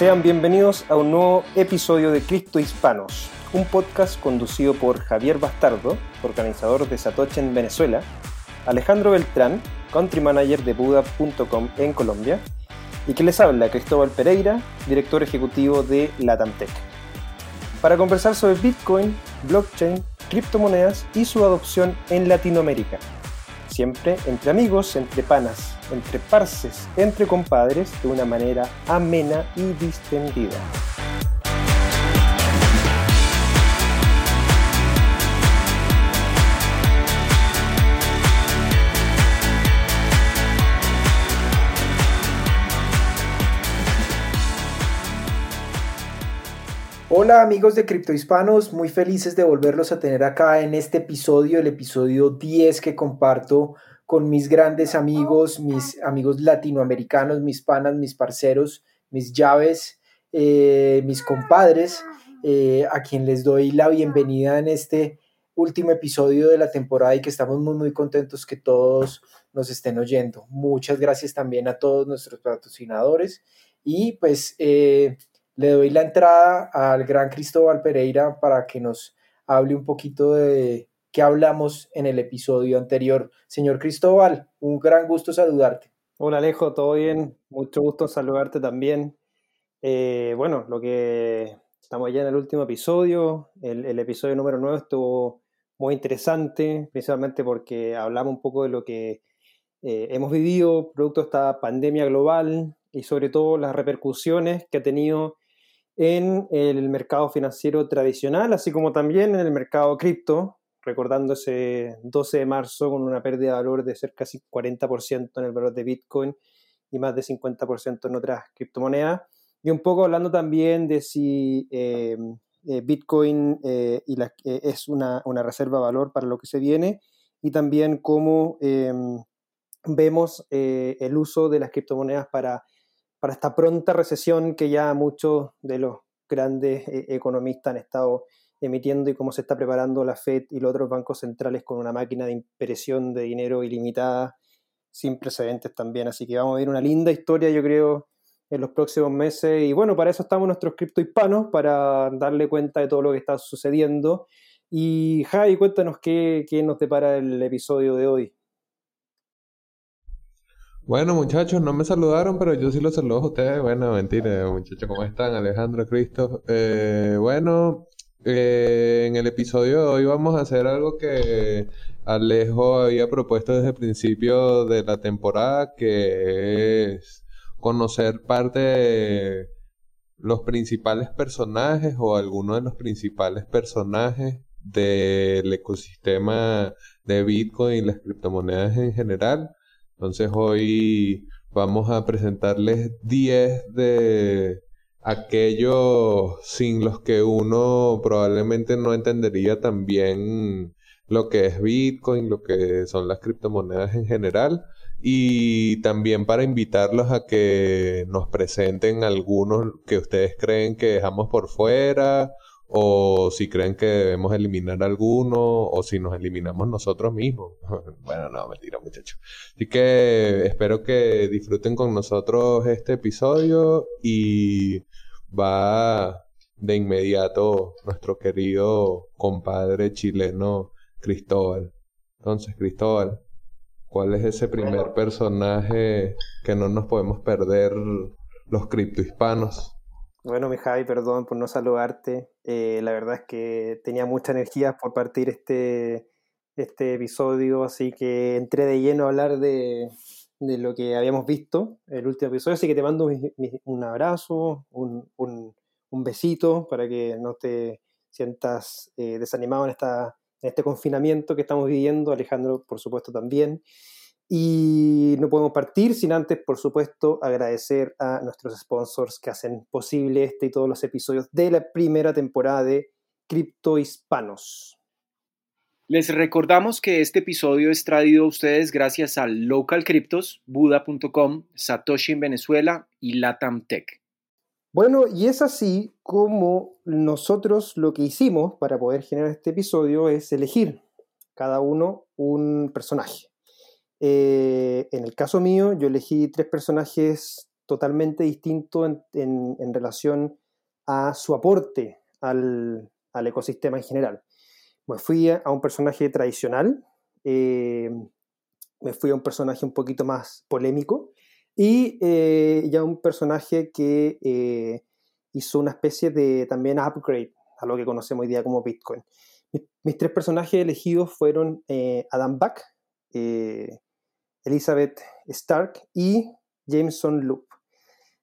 Sean bienvenidos a un nuevo episodio de Cristo Hispanos, un podcast conducido por Javier Bastardo, organizador de Satoshi en Venezuela, Alejandro Beltrán, country manager de Buda.com en Colombia, y que les habla Cristóbal Pereira, director ejecutivo de Latamtech, para conversar sobre Bitcoin, blockchain, criptomonedas y su adopción en Latinoamérica. Siempre entre amigos, entre panas, entre parces, entre compadres, de una manera amena y distendida. Hola amigos de Cripto Hispanos, muy felices de volverlos a tener acá en este episodio, el episodio 10 que comparto con mis grandes amigos, mis amigos latinoamericanos, mis panas, mis parceros, mis llaves, eh, mis compadres, eh, a quien les doy la bienvenida en este último episodio de la temporada y que estamos muy muy contentos que todos nos estén oyendo. Muchas gracias también a todos nuestros patrocinadores y pues... Eh, le doy la entrada al gran Cristóbal Pereira para que nos hable un poquito de qué hablamos en el episodio anterior. Señor Cristóbal, un gran gusto saludarte. Hola Alejo, ¿todo bien? Mucho gusto saludarte también. Eh, bueno, lo que estamos ya en el último episodio, el, episodio número 9 estuvo muy interesante, principalmente porque hablamos un poco de lo que eh, hemos vivido producto de esta pandemia global y sobre todo las repercusiones que ha tenido en el mercado financiero tradicional, así como también en el mercado cripto, recordando ese 12 de marzo con una pérdida de valor de cerca de 40% en el valor de Bitcoin y más de 50% en otras criptomonedas. Y un poco hablando también de si eh, eh, Bitcoin eh, y es una, una, reserva de valor para lo que se viene y también cómo vemos el uso de las criptomonedas para para esta pronta recesión que ya muchos de los grandes eh, economistas han estado emitiendo y cómo se está preparando la Fed y los otros bancos centrales con una máquina de impresión de dinero ilimitada sin precedentes también. Así que vamos a ver una linda historia, yo creo, en los próximos meses. Y bueno, para eso estamos nuestros criptohispanos, para darle cuenta de todo lo que está sucediendo. Y Jai, cuéntanos qué, qué nos depara el episodio de hoy. Bueno, muchachos, no me saludaron, pero yo sí los saludo a ustedes. Bueno, mentira, muchachos, ¿cómo están? Alejandro, Cristo. Eh, bueno, eh, en el episodio de hoy vamos a hacer algo que Alejo había propuesto desde el principio de la temporada, que es conocer parte de los principales personajes o algunos de los principales personajes del ecosistema de Bitcoin y las criptomonedas en general. Entonces hoy vamos a presentarles 10 de aquellos sin los que uno probablemente no entendería también lo que es Bitcoin, lo que son las criptomonedas en general. Y también para invitarlos a que nos presenten algunos que ustedes creen que dejamos por fuera o si creen que debemos eliminar alguno, o si nos eliminamos nosotros mismos. bueno, no, mentira, muchachos. Así que espero que disfruten con nosotros este episodio y va de inmediato nuestro querido compadre chileno Cristóbal. Entonces, Cristóbal, ¿cuál es ese primer personaje que no nos podemos perder los criptohispanos? Bueno, mi Javi, perdón por no saludarte. Eh, la verdad es que tenía mucha energía por partir este, este episodio, así que entré de lleno a hablar de, de lo que habíamos visto el último episodio, así que te mando un abrazo, un, un, un, besito para que no te sientas eh, desanimado en, esta, en este confinamiento que estamos viviendo, Alejandro por supuesto también. Y no podemos partir sin antes, por supuesto, agradecer a nuestros sponsors que hacen posible este y todos los episodios de la primera temporada de Cripto Hispanos. Les recordamos que este episodio es traído a ustedes gracias a Local Cryptos, Buda.com, Satoshi en Venezuela y Latam Tech. Bueno, y es así como nosotros lo que hicimos para poder generar este episodio es elegir cada uno un personaje. Eh, en el caso mío, yo elegí tres personajes totalmente distinto en, relación a su aporte al, ecosistema en general. Me fui a, un personaje tradicional, eh, me fui a un personaje un poquito más polémico y eh, ya un personaje que eh, hizo una especie de también upgrade a lo que conocemos hoy día como Bitcoin. Mis, tres personajes elegidos fueron Adam Back, Elizabeth Stark y Jameson Loop.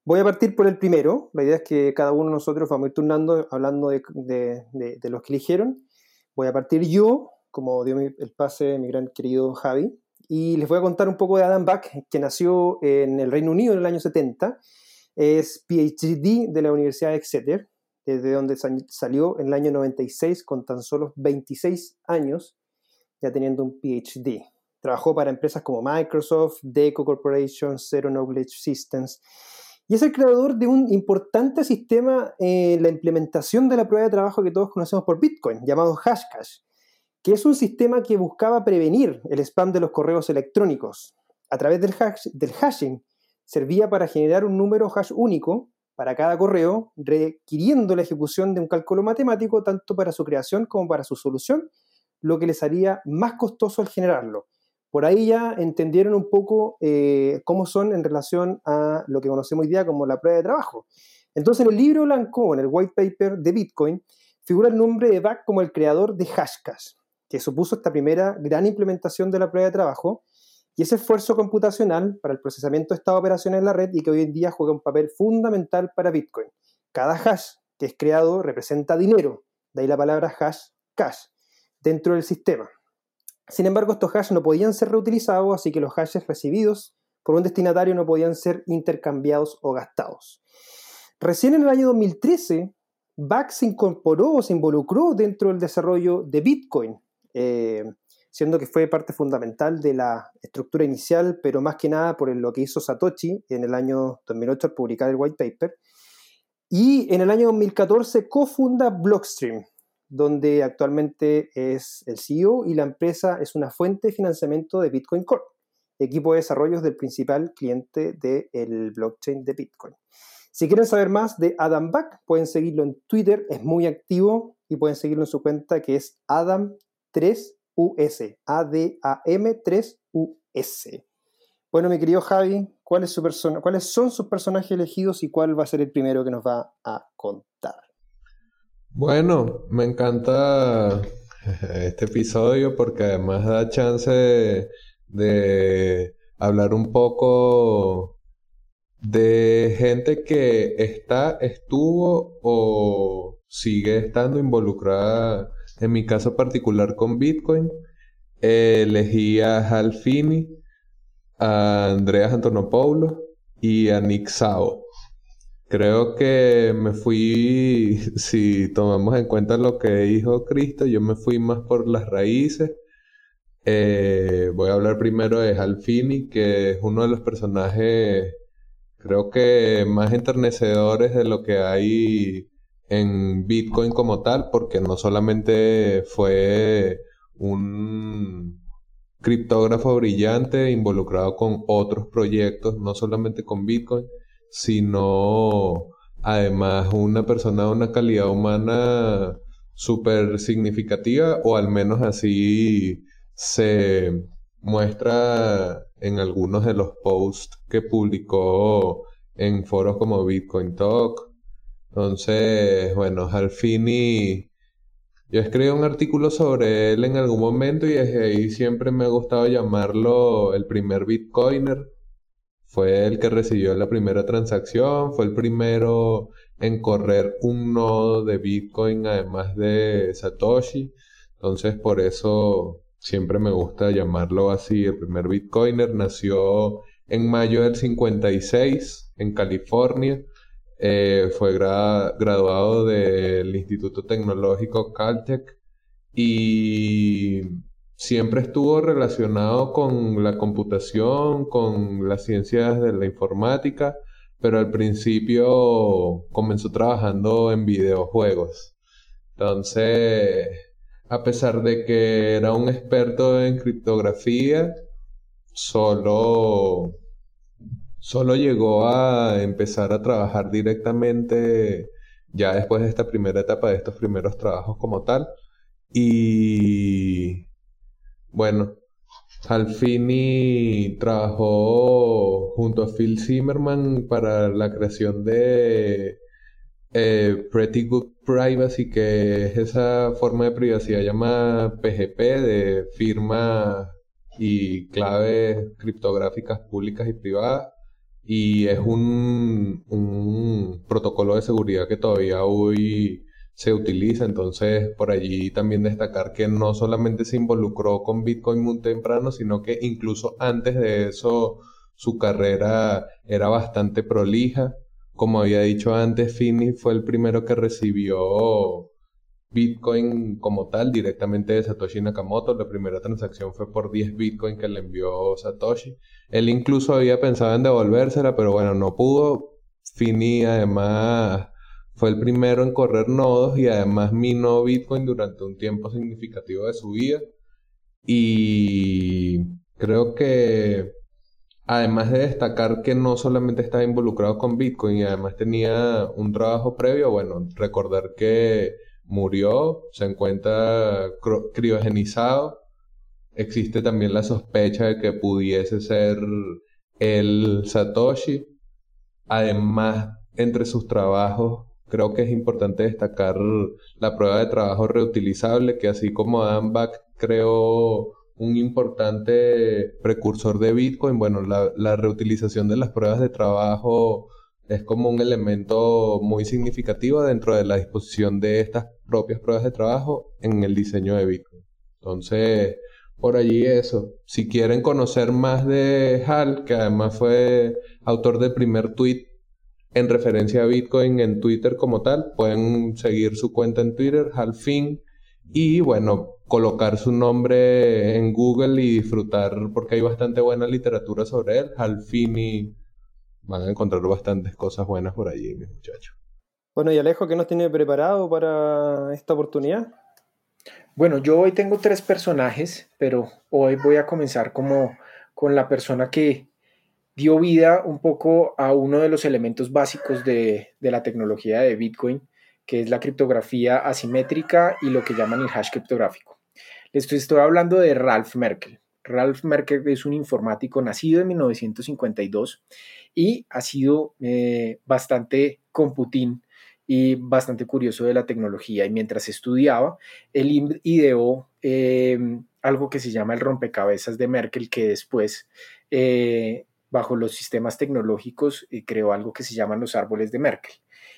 Voy a partir por el primero. La idea es que cada uno de nosotros vamos a ir turnando hablando de, los que eligieron. Voy a partir yo, como dio el pase mi gran querido Javi, y les voy a contar un poco de Adam Back, que nació en el Reino Unido en el año 70. Es PhD de la Universidad de Exeter, desde donde salió en el año 96 con tan solo 26 años, ya teniendo un PhD. Trabajó para empresas como Microsoft, Deco Corporation, Zero Knowledge Systems. Y es el creador de un importante sistema en la implementación de la prueba de trabajo que todos conocemos por Bitcoin, llamado Hashcash, que es un sistema que buscaba prevenir el spam de los correos electrónicos. A través del, hash, del hashing, servía para generar un número hash único para cada correo, requiriendo la ejecución de un cálculo matemático tanto para su creación como para su solución, lo que les haría más costoso al generarlo por ahí ya entendieron un poco eh, cómo son en relación a lo que conocemos hoy día como la prueba de trabajo. Entonces, en el libro blanco, en el white paper de Bitcoin, figura el nombre de Back como el creador de Hashcash, que supuso esta primera gran implementación de la prueba de trabajo y ese esfuerzo computacional para el procesamiento de estas operaciones en la red y que hoy en día juega un papel fundamental para Bitcoin. Cada hash que es creado representa dinero, de ahí la palabra hash cash, dentro del sistema. Sin embargo, estos hashes no podían ser reutilizados, así que los hashes recibidos por un destinatario no podían ser intercambiados o gastados. Recién en el año 2013, Back se incorporó o se involucró dentro del desarrollo de Bitcoin, eh, siendo que fue parte fundamental de la estructura inicial, pero más que nada por lo que hizo Satoshi en el año 2008 al publicar el white paper. Y en el año 2014 cofunda Blockstream, donde actualmente es el CEO y la empresa es una fuente de financiamiento de Bitcoin Corp, equipo de desarrollo del principal cliente del blockchain de Bitcoin. Si quieren saber más de Adam Back, pueden seguirlo en Twitter, es muy activo y pueden seguirlo en su cuenta que es Adam3US, A-D-A-M-3-U-S. Bueno, mi querido Javi, ¿cuáles son sus personajes elegidos y cuál va a ser el primero que nos va a contar? Bueno, me encanta este episodio porque además da chance de, hablar un poco de gente que está, estuvo o sigue estando involucrada, en mi caso particular con Bitcoin. elegí a Hal a Andreas Antonopoulos y a Nick Sao. Creo que me fui, si tomamos en cuenta lo que dijo Cristo, yo me fui más por las raíces. Eh, voy a hablar primero de Halfini, que es uno de los personajes, creo que más enternecedores de lo que hay en Bitcoin como tal, porque no solamente fue un criptógrafo brillante involucrado con otros proyectos, no solamente con Bitcoin, sino además una persona de una calidad humana súper significativa o al menos así se muestra en algunos de los posts que publicó en foros como Bitcoin Talk. Entonces, bueno, Alfini, yo escribí un artículo sobre él en algún momento y desde ahí siempre me ha gustado llamarlo el primer Bitcoiner fue el que recibió la primera transacción, fue el primero en correr un nodo de Bitcoin además de Satoshi. Entonces por eso siempre me gusta llamarlo así. El primer Bitcoiner nació en mayo del 56 en California. Eh, fue graduado del Instituto Tecnológico Caltech y siempre estuvo relacionado con la computación, con las ciencias de la informática, pero al principio comenzó trabajando en videojuegos. Entonces, a pesar de que era un experto en criptografía, solo, solo llegó a empezar a trabajar directamente ya después de esta primera etapa, de estos primeros trabajos como tal. Y bueno, Alfini trabajó junto a Phil Zimmerman para la creación de eh, Pretty Good Privacy, que es esa forma de privacidad llamada PGP de firma y claves criptográficas públicas y privadas. Y es un, un protocolo de seguridad que todavía hoy se utiliza. Entonces, por allí también destacar que no solamente se involucró con Bitcoin muy temprano, sino que incluso antes de eso su carrera era bastante prolija. Como había dicho antes, Finney fue el primero que recibió Bitcoin como tal directamente de Satoshi Nakamoto. La primera transacción fue por 10 Bitcoin que le envió Satoshi. Él incluso había pensado en devolvérsela, pero bueno, no pudo. Finney además fue el primero en correr nodos y además minó Bitcoin durante un tiempo significativo de su vida. Y creo que además de destacar que no solamente estaba involucrado con Bitcoin y además tenía un trabajo previo, bueno, recordar que murió, se encuentra criogenizado. Existe también la sospecha de que pudiese ser el Satoshi. Además, entre sus trabajos Creo que es importante destacar la prueba de trabajo reutilizable, que así como Adam Back creó un importante precursor de Bitcoin, bueno, la, reutilización de las pruebas de trabajo es como un elemento muy significativo dentro de la disposición de estas propias pruebas de trabajo en el diseño de Bitcoin. Entonces, por allí eso. Si quieren conocer más de Hal, que además fue autor del primer tweet en referencia a Bitcoin en Twitter como tal. Pueden seguir su cuenta en Twitter, Halfin, y bueno, colocar su nombre en Google y disfrutar porque hay bastante buena literatura sobre él. Halfin y van a encontrar bastantes cosas buenas por allí, mis muchachos. Bueno, y Alejo, ¿qué nos tiene preparado para esta oportunidad? Bueno, yo hoy tengo tres personajes, pero hoy voy a comenzar como con la persona que dio vida un poco a uno de los elementos básicos de, la tecnología de Bitcoin, que es la criptografía asimétrica y lo que llaman el hash criptográfico. Les estoy, hablando de Ralph Merkel. Ralph Merkel es un informático nacido en 1952 y ha sido eh, bastante computín y bastante curioso de la tecnología. Y mientras estudiaba, él ideó eh, algo que se llama el rompecabezas de Merkel, que después eh, bajo los sistemas tecnológicos eh, creó algo que se llaman los árboles de Merkel.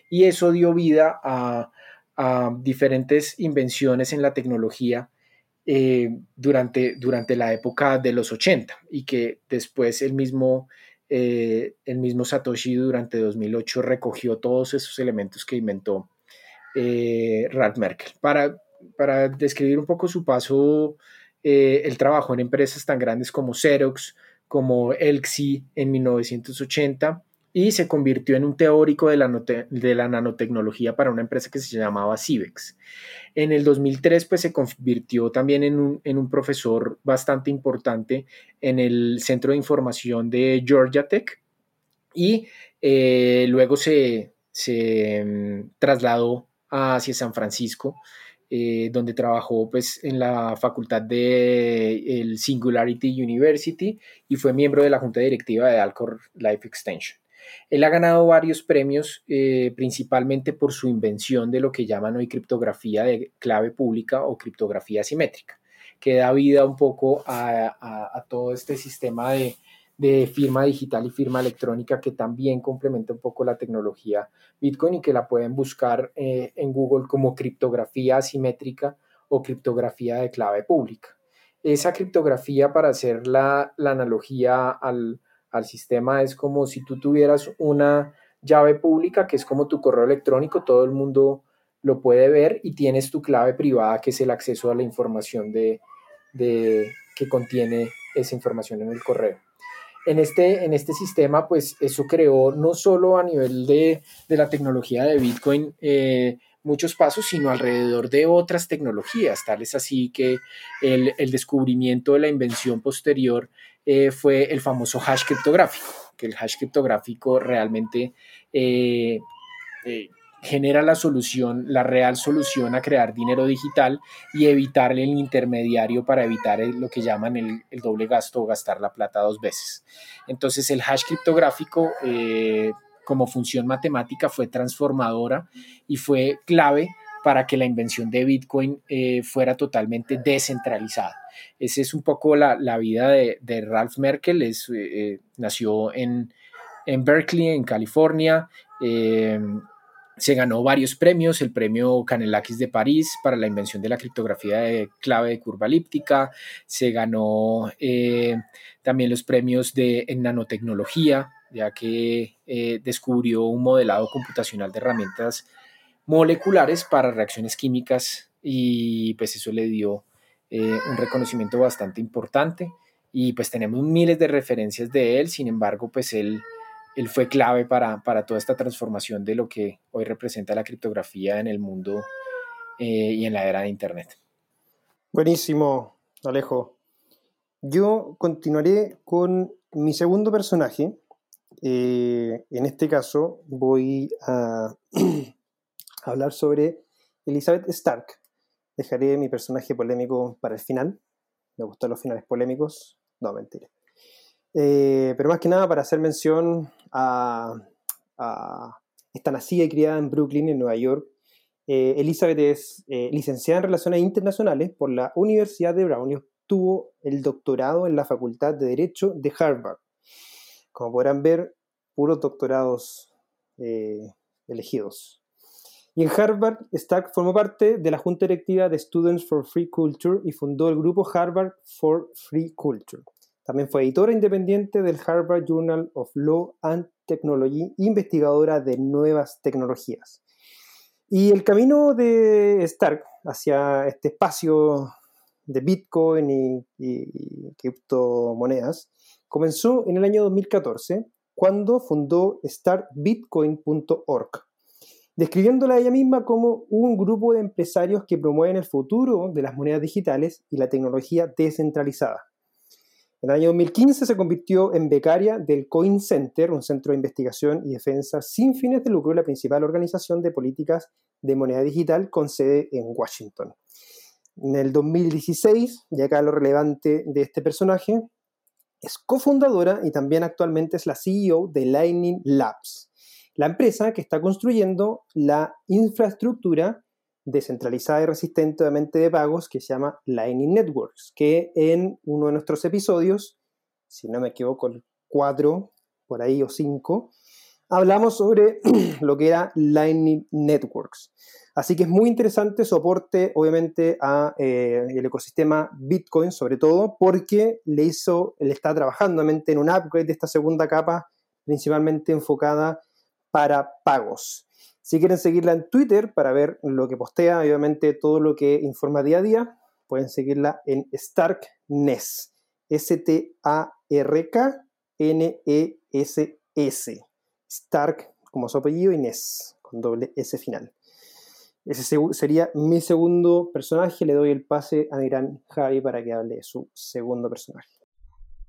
Y eso dio vida a, diferentes invenciones en la tecnología eh, durante, durante la época de los 80 y que después el mismo, eh, el mismo Satoshi durante 2008 recogió todos esos elementos que inventó Ralph Merkel. Para, para describir un poco su paso, el trabajo en empresas tan grandes como Xerox, como Elxi en 1980 y se convirtió en un teórico de la, nanotecnología para una empresa que se llamaba Civex. En el 2003 pues se convirtió también en un, profesor bastante importante en el Centro de Información de Georgia Tech y eh, luego se, se mm, trasladó hacia San Francisco eh, donde trabajó pues, en la facultad de el Singularity University y fue miembro de la junta directiva de Alcor Life Extension. Él ha ganado varios premios, eh, principalmente por su invención de lo que llaman hoy criptografía de clave pública o criptografía simétrica, que da vida un poco a todo este sistema de, de firma digital y firma electrónica que también complementa un poco la tecnología Bitcoin y que la pueden buscar eh, en Google como criptografía asimétrica o criptografía de clave pública. Esa criptografía, para hacer la, analogía al, sistema, es como si tú tuvieras una llave pública que es como tu correo electrónico, todo el mundo lo puede ver y tienes tu clave privada que es el acceso a la información de, que contiene esa información en el correo en este, en este sistema, pues eso creó no solo a nivel de, la tecnología de Bitcoin eh, muchos pasos, sino alrededor de otras tecnologías, tales así que el, descubrimiento de la invención posterior eh, fue el famoso hash criptográfico, que el hash criptográfico realmente eh, genera la solución, la real solución a crear dinero digital y evitar el intermediario para evitar lo que llaman el, doble gasto o gastar la plata dos veces. Entonces el hash criptográfico eh, como función matemática fue transformadora y fue clave para que la invención de Bitcoin eh, fuera totalmente descentralizada. Esa es un poco la, vida de, Ralph Merkel, eh, nació en, en, Berkeley, en California, se ganó varios premios, el premio Canelakis de París para la invención de la criptografía de clave de curva elíptica, se ganó eh, también los premios de, en nanotecnología, ya que eh, descubrió un modelado computacional de herramientas moleculares para reacciones químicas y pues eso le dio eh, un reconocimiento bastante importante. Y pues tenemos miles de referencias de él, sin embargo pues él él fue clave para, toda esta transformación de lo que hoy representa la criptografía en el mundo eh, y en la era de Internet. Buenísimo, Alejo. Yo continuaré con mi segundo personaje. Eh, en este caso voy a hablar sobre Elizabeth Stark. Dejaré mi personaje polémico para el final. Me gustan los finales polémicos. No, mentira. Eh, pero más que nada para hacer mención a, esta nacida y criada en Brooklyn, en Nueva York. Eh, Elizabeth es eh, licenciada en Relaciones Internacionales por la Universidad de Brown y obtuvo el doctorado en la Facultad de Derecho de Harvard. Como podrán ver, puros doctorados elegidos. Y en Harvard, Stark formó parte de la Junta Directiva de Students for Free Culture y fundó el grupo Harvard for Free Culture. También fue editora independiente del Harvard Journal of Law and Technology, investigadora de nuevas tecnologías. Y el camino de Stark hacia este espacio de Bitcoin y, y criptomonedas comenzó en el año 2014 cuando fundó startbitcoin.org, describiéndola ella misma como un grupo de empresarios que promueven el futuro de las monedas digitales y la tecnología descentralizada. En el año 2015 se convirtió en becaria del Coin Center, un centro de investigación y defensa sin fines de lucro, la principal organización de políticas de moneda digital con sede en Washington. En el 2016, y acá lo relevante de este personaje, es cofundadora y también actualmente es la CEO de Lightning Labs, la empresa que está construyendo la infraestructura descentralizada y resistente obviamente de pagos que se llama Lightning Networks, que en uno de nuestros episodios, si no me equivoco, el 4 por ahí o 5, hablamos sobre lo que era Lightning Networks. Así que es muy interesante soporte, obviamente, a eh, el ecosistema Bitcoin, sobre todo, porque le hizo, le está trabajando en un upgrade de esta segunda capa, principalmente enfocada para pagos. Si quieren seguirla en Twitter para ver lo que postea, obviamente todo lo que informa día a día, pueden seguirla en StarkNES. S-T-A-R-K-N-E-S-S. Stark como su apellido y NES con doble S final. Ese sería mi segundo personaje. Le doy el pase a mi gran Javi para que hable de su segundo personaje.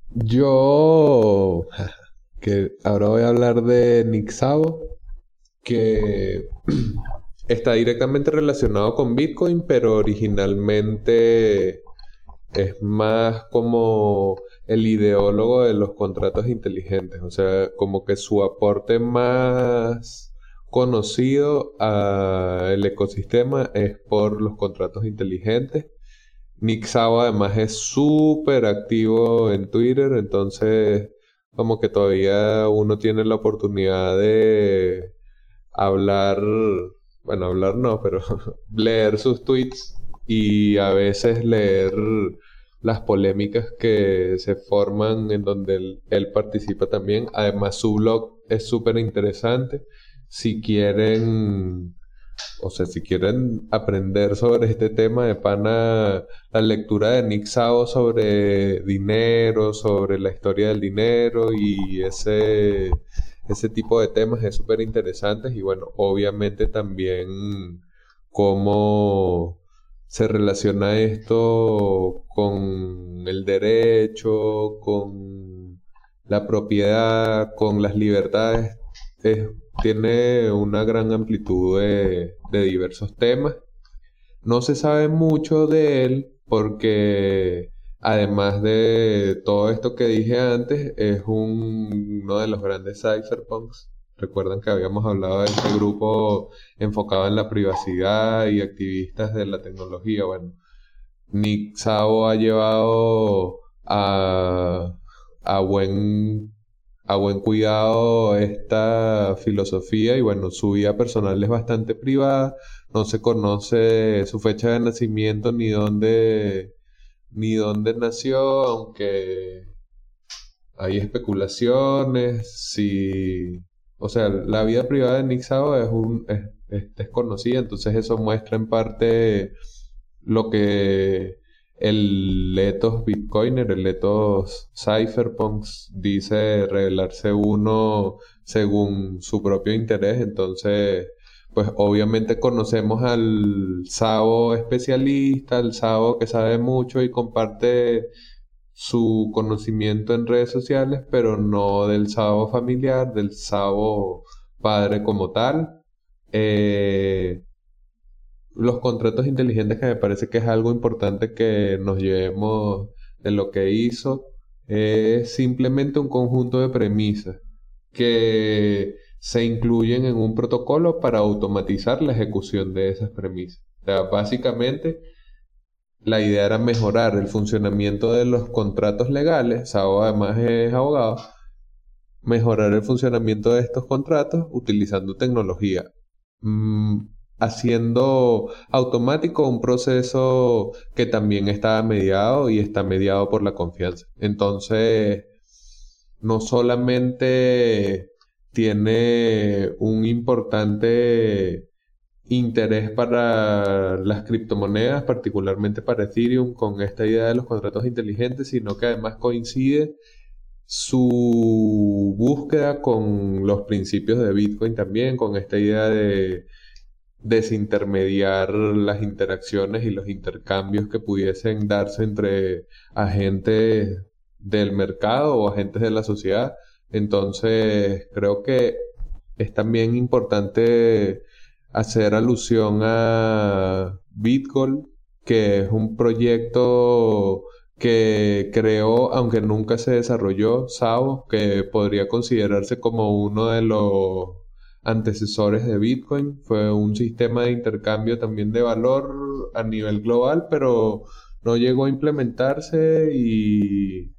Yo, que ahora voy a hablar de Nick que está directamente relacionado con Bitcoin, pero originalmente es más como el ideólogo de los contratos inteligentes, o sea, como que su aporte más conocido al ecosistema es por los contratos inteligentes. Nick Sabo además es súper activo en Twitter, entonces como que todavía uno tiene la oportunidad de hablar, bueno, hablar no, pero leer sus tweets y a veces leer las polémicas que se forman en donde él, participa también. Además, su blog es súper interesante. Si quieren, o sea, si quieren aprender sobre este tema de pana, la lectura de Nick Sao sobre dinero, sobre la historia del dinero y ese ese tipo de temas es súper interesante y bueno, obviamente también cómo se relaciona esto con el derecho, con la propiedad, con las libertades, tiene una gran amplitud de, de diversos temas. No se sabe mucho de él porque además de todo esto que dije antes, es un, uno de los grandes cypherpunks. Recuerdan que habíamos hablado de este grupo enfocado en la privacidad y activistas de la tecnología. Bueno, Nick Szabo ha llevado a, a buen a buen cuidado esta filosofía y bueno, su vida personal es bastante privada, no se conoce su fecha de nacimiento ni dónde ni dónde nació, aunque hay especulaciones, si o sea, la vida privada de Nick es un es desconocida, entonces eso muestra en parte lo que el Letos Bitcoiner, el Letos Cypherpunks, dice revelarse uno según su propio interés. Entonces, pues obviamente conocemos al Sabo especialista, al Sabo que sabe mucho y comparte su conocimiento en redes sociales, pero no del Sabo familiar, del Sabo padre como tal. Eh, los contratos inteligentes que me parece que es algo importante que nos llevemos de lo que hizo es simplemente un conjunto de premisas que se incluyen en un protocolo para automatizar la ejecución de esas premisas. O sea, básicamente la idea era mejorar el funcionamiento de los contratos legales, Sao además es abogado, mejorar el funcionamiento de estos contratos utilizando tecnología. Mm, haciendo automático un proceso que también está mediado y está mediado por la confianza. Entonces, no solamente tiene un importante interés para las criptomonedas, particularmente para Ethereum, con esta idea de los contratos inteligentes, sino que además coincide su búsqueda con los principios de Bitcoin también, con esta idea de desintermediar las interacciones y los intercambios que pudiesen darse entre agentes del mercado o agentes de la sociedad. Entonces, creo que es también importante hacer alusión a Bitcoin, que es un proyecto que creó, aunque nunca se desarrolló, SAO, que podría considerarse como uno de los antecesores de Bitcoin. Fue un sistema de intercambio también de valor a nivel global, pero no llegó a implementarse y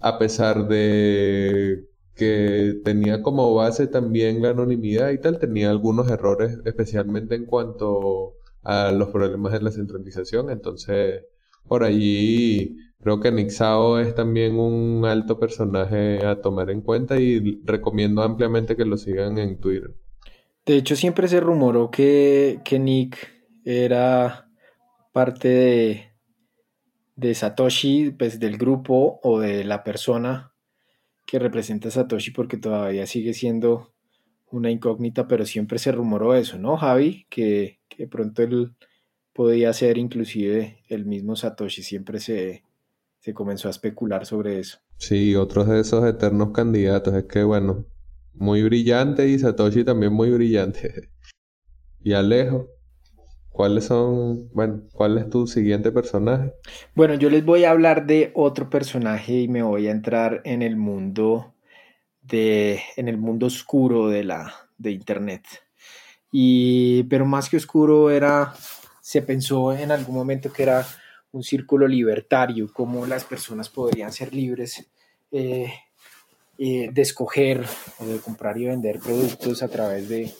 a pesar de que tenía como base también la anonimidad y tal, tenía algunos errores, especialmente en cuanto a los problemas de la centralización. Entonces, por allí Creo que Nixao es también un alto personaje a tomar en cuenta y recomiendo ampliamente que lo sigan en Twitter. De hecho, siempre se rumoró que, que Nick era parte de, de Satoshi, pues del grupo o de la persona que representa a Satoshi, porque todavía sigue siendo una incógnita, pero siempre se rumoró eso, ¿no, Javi? Que, que pronto él podía ser inclusive el mismo Satoshi, siempre se, se comenzó a especular sobre eso. Sí, otros de esos eternos candidatos. Es que, bueno, muy brillante y Satoshi también muy brillante. y Alejo, ¿cuáles son, bueno, cuál es tu siguiente personaje? Bueno, yo les voy a hablar de otro personaje y me voy a entrar en el mundo de, en el mundo oscuro de la, de Internet. Y, pero más que oscuro era, se pensó en algún momento que era un círculo libertario, cómo las personas podrían ser libres eh, eh, de escoger o de comprar y vender productos a través de,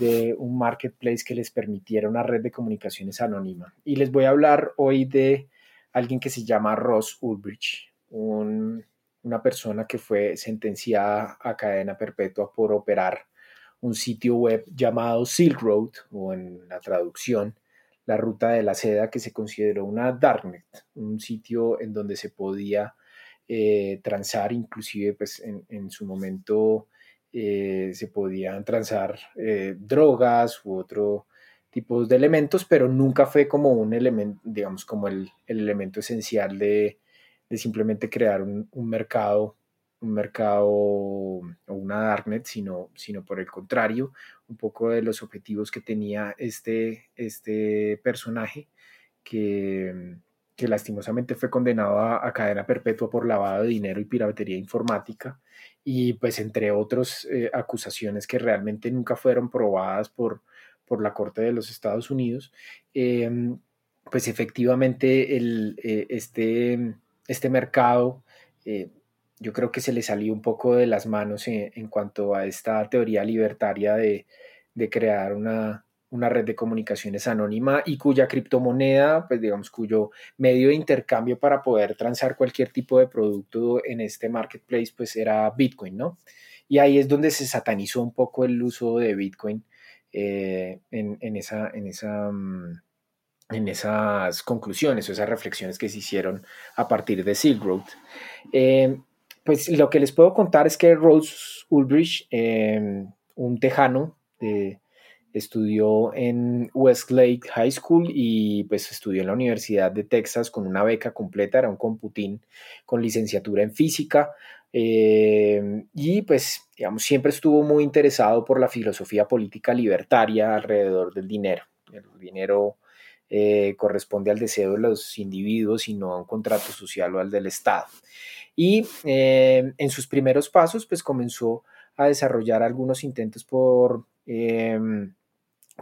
un marketplace que les permitiera una red de comunicaciones anónima. Y les voy a hablar hoy de alguien que se llama Ross Ulbricht, una persona que fue sentenciada a cadena perpetua por operar un sitio web llamado Silk Road, o en la traducción, la ruta de la seda que se consideró una darknet, un sitio en donde se podía eh, transar, inclusive pues en, su momento eh, se podían transar eh, drogas u otro tipo de elementos, pero nunca fue como un elemento, digamos, como el, elemento esencial de, simplemente crear un, mercado un mercado o una darknet, sino, sino por el contrario, un poco de los objetivos que tenía este, este personaje que, que lastimosamente fue condenado a, cadena perpetua por lavado de dinero y piratería informática y pues entre otras eh, acusaciones que realmente nunca fueron probadas por, por la Corte de los Estados Unidos, em, pues efectivamente el, eh, este, este mercado eh, yo creo que se le salió un poco de las manos en, cuanto a esta teoría libertaria de, crear una, red de comunicaciones anónima y cuya criptomoneda, pues digamos, cuyo medio de intercambio para poder transar cualquier tipo de producto en este marketplace, pues era Bitcoin, ¿no? Y ahí es donde se satanizó un poco el uso de Bitcoin eh, en, esa, en, esa, mm, en esas conclusiones o esas reflexiones que se hicieron a partir de Silk Road. Eh, pues lo que les puedo contar es que Rose Ulbricht, em, un tejano, estudió en Westlake High School y pues estudió en la Universidad de Texas con una beca completa, era un computín con licenciatura en física em, y pues digamos siempre estuvo muy interesado por la filosofía política libertaria alrededor del dinero. El dinero eh, corresponde al deseo de los individuos y no a un contrato social o al del Estado. Y eh, en sus primeros pasos, pues comenzó a desarrollar algunos intentos por, em,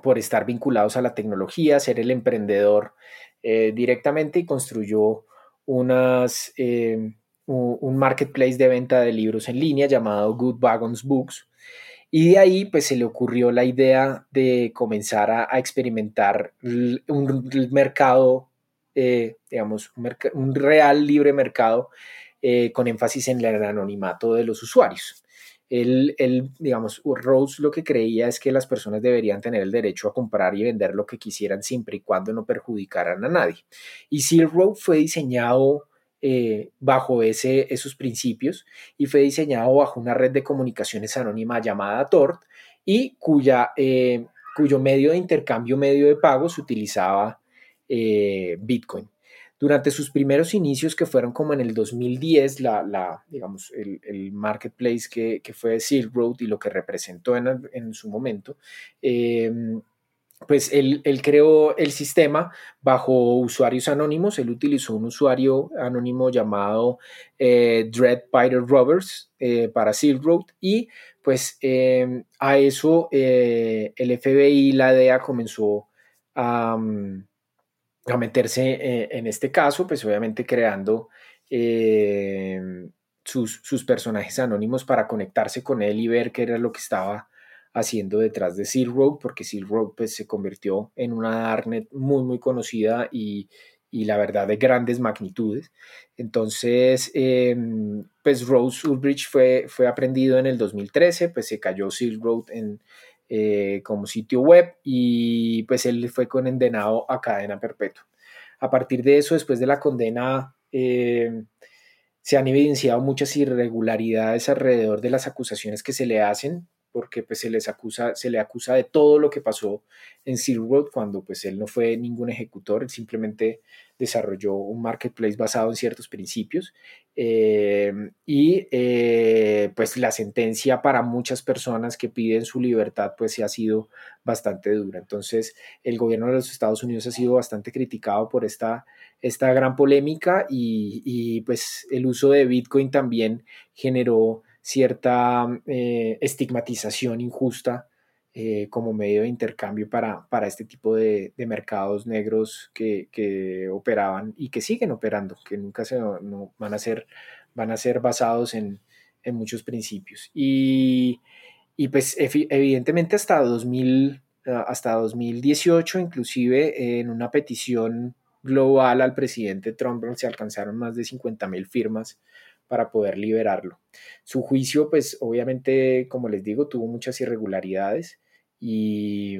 por estar vinculados a la tecnología, ser el emprendedor eh, directamente y construyó em, un marketplace de venta de libros en línea llamado Good Wagons Books. Y de ahí pues se le ocurrió la idea de comenzar a, experimentar un, mercado, eh, digamos, un, real libre mercado eh, con énfasis en el anonimato de los usuarios. Él, digamos, Rose lo que creía es que las personas deberían tener el derecho a comprar y vender lo que quisieran siempre y cuando no perjudicaran a nadie. Y Silk Road fue diseñado eh, bajo esos principios y fue diseñado bajo una red de comunicaciones anónima llamada Tort y cuya, eh, cuyo medio de intercambio, medio de pago se utilizaba Bitcoin. Durante sus primeros inicios, que fueron como en el 2010, la, la digamos, el, marketplace que, que, fue Silk Road y lo que representó en, en su momento, em, pues él, él, creó el sistema bajo usuarios anónimos. Él utilizó un usuario anónimo llamado eh, Dread Peter Roberts eh, para Silk Road y pues em, a eso eh, el FBI y la DEA comenzó a a meterse eh, en este caso, pues obviamente creando eh, sus, personajes anónimos para conectarse con él y ver qué era lo que estaba haciendo detrás de Silk Road, porque Silk Road pues, se convirtió en una Darknet muy, muy conocida y, la verdad de grandes magnitudes. Entonces, em, pues Rose Ulbricht fue, fue aprendido en el 2013, pues se cayó Silk Road en, eh, como sitio web y pues él fue condenado a cadena perpetua. A partir de eso, después de la condena, eh, se han evidenciado muchas irregularidades alrededor de las acusaciones que se le hacen porque pues se les acusa, se le acusa de todo lo que pasó en Silk cuando pues él no fue ningún ejecutor, él simplemente desarrolló un marketplace basado en ciertos principios eh, y eh, pues la sentencia para muchas personas que piden su libertad pues ha sido bastante dura. Entonces el gobierno de los Estados Unidos ha sido bastante criticado por esta, esta gran polémica y, y pues el uso de Bitcoin también generó cierta eh, estigmatización injusta eh, como medio de intercambio para, para este tipo de, mercados negros que, operaban y que siguen operando, que nunca se, van, a ser, van a ser basados en, muchos principios. Y, pues evidentemente hasta, 2000, hasta 2018, inclusive en una petición global al presidente Trump se alcanzaron más de 50 mil firmas para poder liberarlo. Su juicio, pues obviamente, como les digo, tuvo muchas irregularidades y,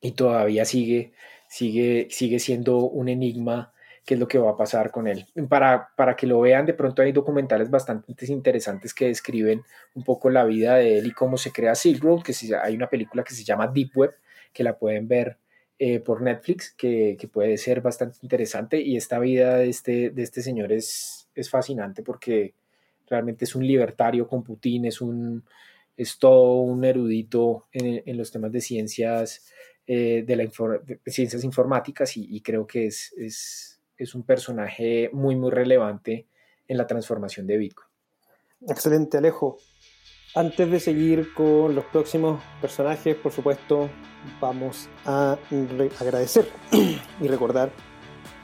y todavía sigue, sigue, sigue siendo un enigma qué es lo que va a pasar con él. Para, para que lo vean, de pronto hay documentales bastante interesantes que describen un poco la vida de él y cómo se crea Silk Road, que hay una película que se llama Deep Web, que la pueden ver eh, por Netflix, que, que, puede ser bastante interesante, y esta vida de este, de este señor es, es fascinante porque realmente es un libertario con Putin, es, un, es todo un erudito en, los temas de ciencias, eh, de, la ciencias informáticas y, creo que es, es, es un personaje muy, muy relevante en la transformación de Bitcoin. Excelente, Alejo. Antes de seguir con los próximos personajes, por supuesto, vamos a agradecer y recordar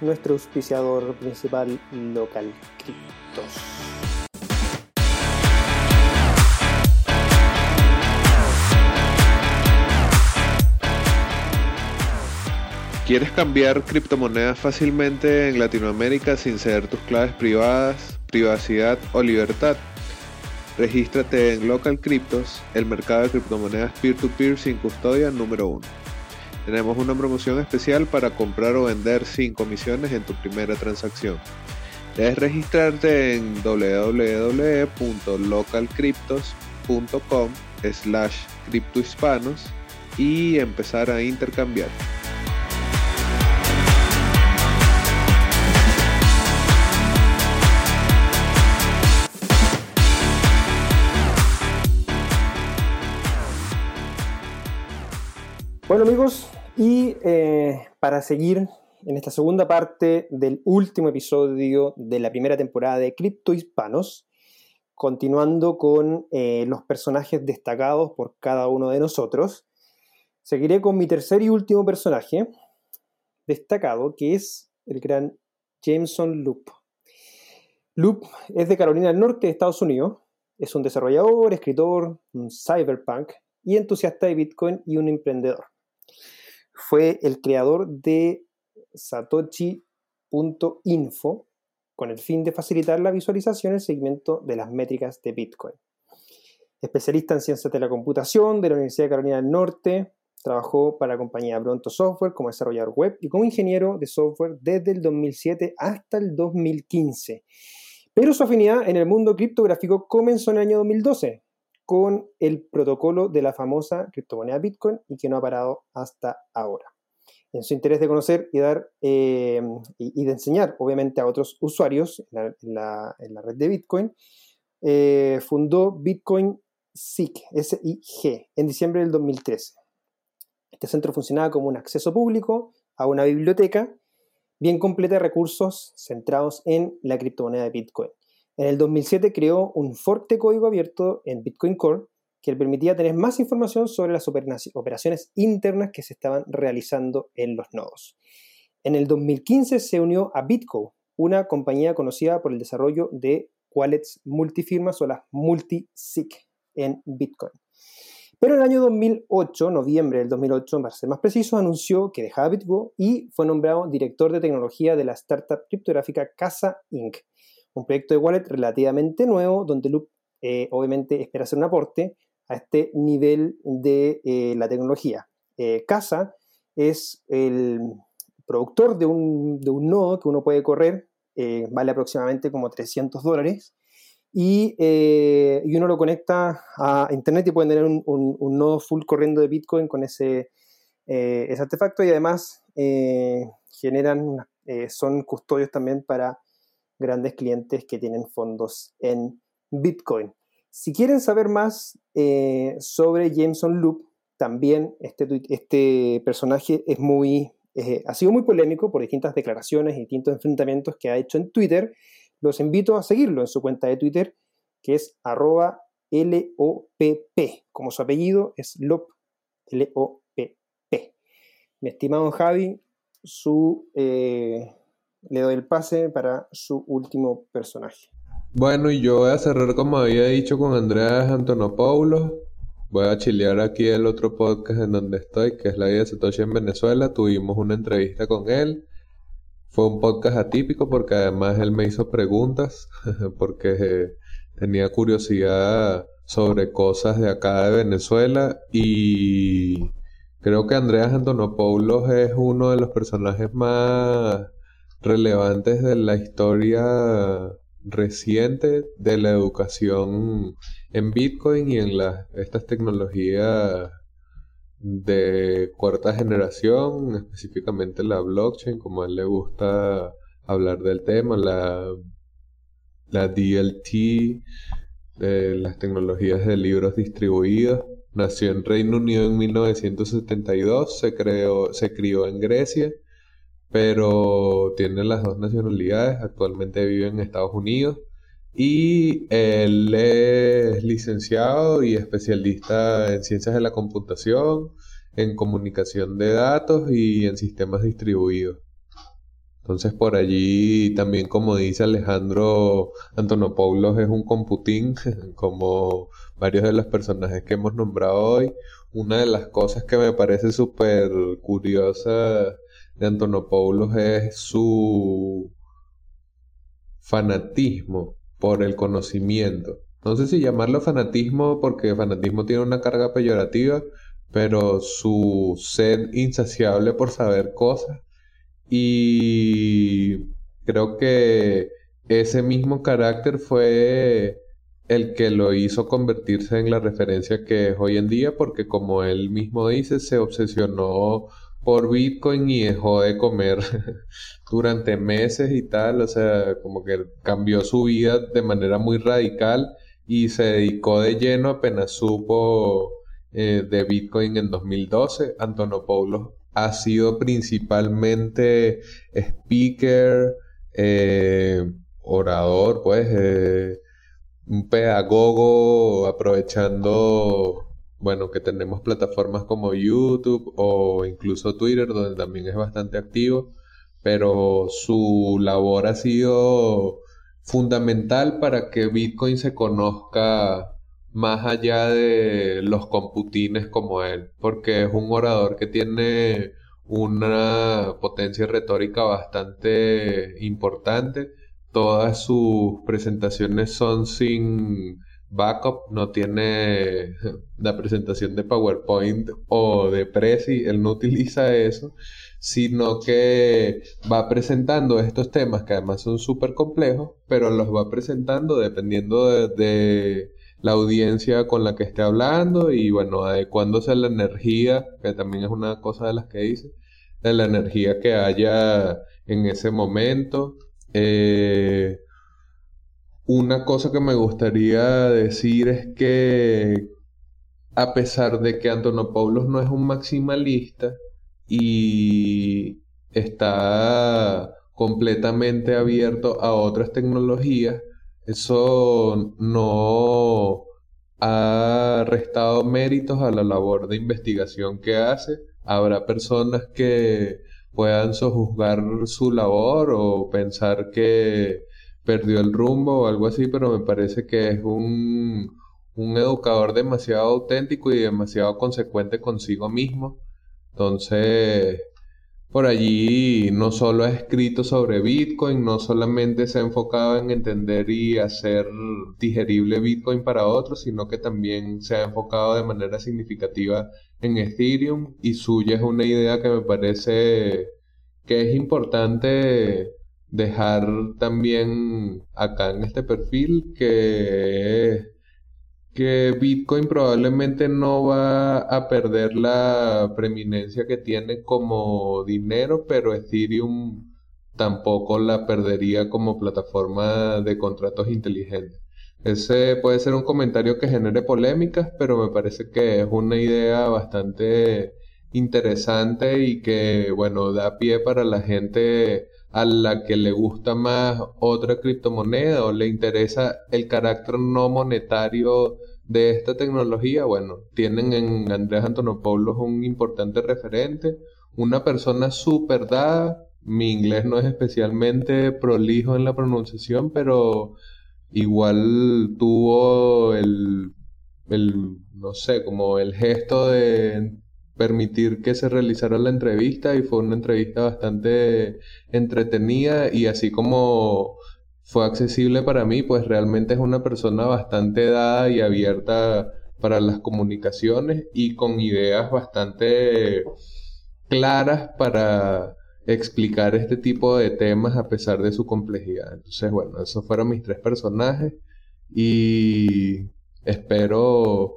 nuestro auspiciador principal local, Cryptos. ¿Quieres cambiar criptomonedas fácilmente en Latinoamérica sin ceder tus claves privadas, privacidad o libertad? Regístrate en Local Cryptos, el mercado de criptomonedas peer-to-peer sin custodia número 1. Tenemos una promoción especial para comprar o vender sin comisiones en tu primera transacción. Debes registrarte en www.localcryptos.com slash criptohispanos y empezar a intercambiar. Bueno amigos, y eh, para seguir en esta segunda parte del último episodio de la primera temporada de Cripto Hispanos, continuando con eh, los personajes destacados por cada uno de nosotros, seguiré con mi tercer y último personaje destacado, que es el gran Jameson Loop. Loop es de Carolina del Norte, Estados Unidos. Es un desarrollador, escritor, un cyberpunk y entusiasta de Bitcoin y un emprendedor fue el creador de Satoshi.info con el fin de facilitar la visualización y el seguimiento de las métricas de Bitcoin. Especialista en ciencias de la computación de la Universidad de Carolina del Norte, trabajó para la compañía Bronto Software como desarrollador web y como ingeniero de software desde el 2007 hasta el 2015. Pero su afinidad en el mundo criptográfico comenzó en el año 2012, con el protocolo de la famosa criptomoneda Bitcoin y que no ha parado hasta ahora. En su interés de conocer y, dar, eh, y, de enseñar, obviamente, a otros usuarios en la, red de Bitcoin, eh, fundó Bitcoin SIG, SIG, en diciembre del 2013. Este centro funcionaba como un acceso público a una biblioteca bien completa de recursos centrados en la criptomoneda de Bitcoin. En el 2007 creó un fuerte código abierto en Bitcoin Core que le permitía tener más información sobre las operaciones internas que se estaban realizando en los nodos. En el 2015 se unió a Bitco, una compañía conocida por el desarrollo de wallets multifirmas o las multi-sig en Bitcoin. Pero en el año 2008, noviembre del 2008, para ser más preciso, anunció que dejaba Bitco y fue nombrado director de tecnología de la startup criptográfica Casa Inc., un proyecto de wallet relativamente nuevo, donde Loop eh, obviamente espera hacer un aporte a este nivel de eh, la tecnología. Eh, Casa es el productor de un, nodo que uno puede correr, vale aproximadamente como 300 dólares, y, uno lo conecta a Internet y puede tener un, nodo full corriendo de Bitcoin con ese, ese artefacto y además generan, son custodios también para grandes clientes que tienen fondos en Bitcoin. Si quieren saber más eh, sobre Jameson Loop, también este, este personaje es muy, eh, ha sido muy polémico por distintas declaraciones y distintos enfrentamientos que ha hecho en Twitter. Los invito a seguirlo en su cuenta de Twitter, que es arroba L-O-P-P, como su apellido es Lop, L-O-P-P. Mi estimado Javi, su eh, le doy el pase para su último personaje. Bueno, y yo voy a cerrar como había dicho con Andreas Antonopoulos. Voy a chilear aquí el otro podcast en donde estoy, que es La vida de Satoshi en Venezuela. Tuvimos una entrevista con él. Fue un podcast atípico porque además él me hizo preguntas, porque tenía curiosidad sobre cosas de acá de Venezuela y creo que Andreas Antonopoulos es uno de los personajes más relevantes de la historia reciente de la educación en Bitcoin y en las estas tecnologías de cuarta generación, específicamente la blockchain, como a él le gusta hablar del tema, la la DLT, de las tecnologías de libros distribuidos. Nació en Reino Unido en 1972, se, creó, se crió en Grecia, pero tiene las dos nacionalidades, actualmente vive en Estados Unidos y él es licenciado y especialista en ciencias de la computación, en comunicación de datos y en sistemas distribuidos. Entonces por allí también como dice Alejandro Antonopoulos es un computín como varios de los personajes que hemos nombrado hoy. Una de las cosas que me parece súper curiosa de Antonopoulos es su fanatismo por el conocimiento. No sé si llamarlo fanatismo porque fanatismo tiene una carga peyorativa, pero su sed insaciable por saber cosas y creo que ese mismo carácter fue el que lo hizo convertirse en la referencia que es hoy en día, porque como él mismo dice, se obsesionó por Bitcoin y dejó de comer durante meses y tal, o sea, como que cambió su vida de manera muy radical y se dedicó de lleno apenas supo eh, de Bitcoin en 2012. Antonopoulos ha sido principalmente speaker, eh, orador, pues, eh, un pedagogo aprovechando, bueno, que tenemos plataformas como YouTube o incluso Twitter, donde también es bastante activo, pero su labor ha sido fundamental para que Bitcoin se conozca más allá de los computines como él, porque es un orador que tiene una potencia retórica bastante importante. Todas sus presentaciones son sin backup, no tiene la presentación de PowerPoint o de Prezi, él no utiliza eso, sino que va presentando estos temas que además son súper complejos, pero los va presentando dependiendo de la audiencia con la que esté hablando y bueno, adecuándose a la energía, que también es una cosa de las que dice, de la energía que haya en ese momento. Eh, una cosa que me gustaría decir es que a pesar de que Antonopoulos no es un maximalista y está completamente abierto a otras tecnologías, eso no ha restado méritos a la labor de investigación que hace. Habrá personas que puedan sojuzgar su labor o pensar que perdió el rumbo o algo así, pero me parece que es un, un educador demasiado auténtico y demasiado consecuente consigo mismo. Entonces, por allí no solo ha escrito sobre Bitcoin, no solamente se ha enfocado en entender y hacer digerible Bitcoin para otros, sino que también se ha enfocado de manera significativa en Ethereum y suya es una idea que me parece que es importante dejar también acá en este perfil que que Bitcoin probablemente no va a perder la preeminencia que tiene como dinero, pero Ethereum tampoco la perdería como plataforma de contratos inteligentes. Ese puede ser un comentario que genere polémicas, pero me parece que es una idea bastante interesante y que, bueno, da pie para la gente a la que le gusta más otra criptomoneda o le interesa el carácter no monetario de esta tecnología, bueno, tienen en Andrés Antonopoulos un importante referente, una persona súper dada, mi inglés no es especialmente prolijo en la pronunciación, pero igual tuvo el, el no sé, como el gesto de permitir que se realizara la entrevista y fue una entrevista bastante entretenida y así como fue accesible para mí, pues realmente es una persona bastante dada y abierta para las comunicaciones y con ideas bastante claras para explicar este tipo de temas a pesar de su complejidad. Entonces, bueno, esos fueron mis tres personajes y espero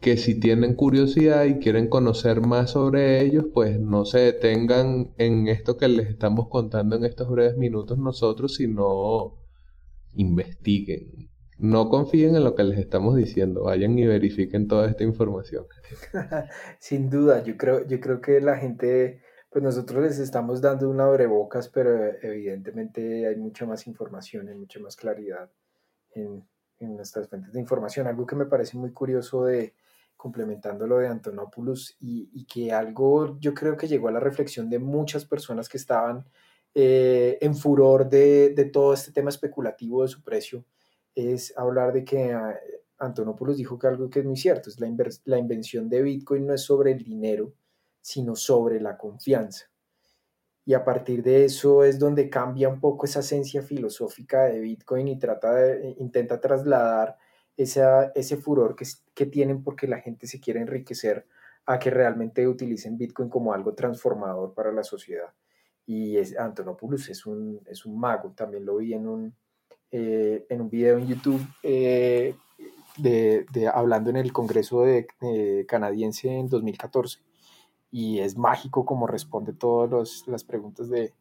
que si tienen curiosidad y quieren conocer más sobre ellos, pues no se detengan en esto que les estamos contando en estos breves minutos nosotros, sino investiguen. No confíen en lo que les estamos diciendo, vayan y verifiquen toda esta información. Sin duda, yo creo, yo creo que la gente, pues nosotros les estamos dando una abrebocas, pero evidentemente hay mucha más información, hay mucha más claridad en, en nuestras fuentes de información. Algo que me parece muy curioso de, complementando lo de Antonopoulos y, y, que algo yo creo que llegó a la reflexión de muchas personas que estaban eh, en furor de, de, todo este tema especulativo de su precio es hablar de que ah, Antonopoulos dijo que algo que es muy cierto, es la, la invención de Bitcoin no es sobre el dinero, sino sobre la confianza. Y a partir de eso es donde cambia un poco esa esencia filosófica de Bitcoin y trata de, intenta trasladar esa, ese furor que, que tienen porque la gente se quiere enriquecer a que realmente utilicen Bitcoin como algo transformador para la sociedad. Y es, Antonopoulos es un, es un mago, también lo vi en un, eh, en un video en YouTube eh, de, de, hablando en el Congreso de, canadiense en 2014 y es mágico como responde todas las preguntas de,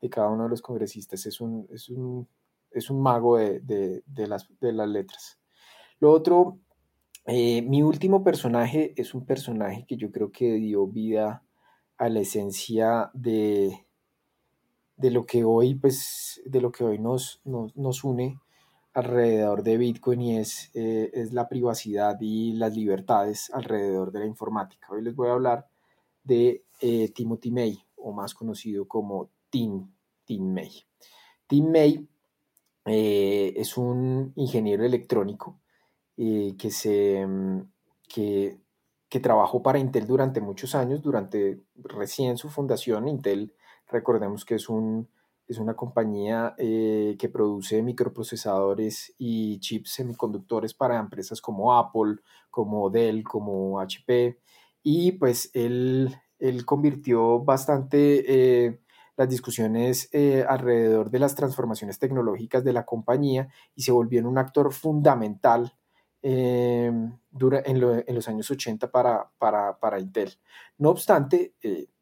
de, cada uno de los congresistas. Es un, es un, es un mago de, las, de las letras. Lo otro, eh, mi último personaje es un personaje que yo creo que dio vida a la esencia de, de lo que hoy, pues, de lo que hoy nos, nos, une alrededor de Bitcoin y es, eh, es la privacidad y las libertades alrededor de la informática. Hoy les voy a hablar de eh, Timothy May, o más conocido como Tim, Tim May. Tim May es un ingeniero electrónico que, se, mm, que, que trabajó para Intel durante muchos años, durante recién su fundación, Intel Recordemos que es, un, es una compañía eh, que produce microprocesadores y chips semiconductores para empresas como Apple, como Dell, como HP. Y pues él, él convirtió bastante eh, las discusiones eh, alrededor de las transformaciones tecnológicas de la compañía y se volvió en un actor fundamental dura, en, los años 80 para, para, para Intel. No obstante,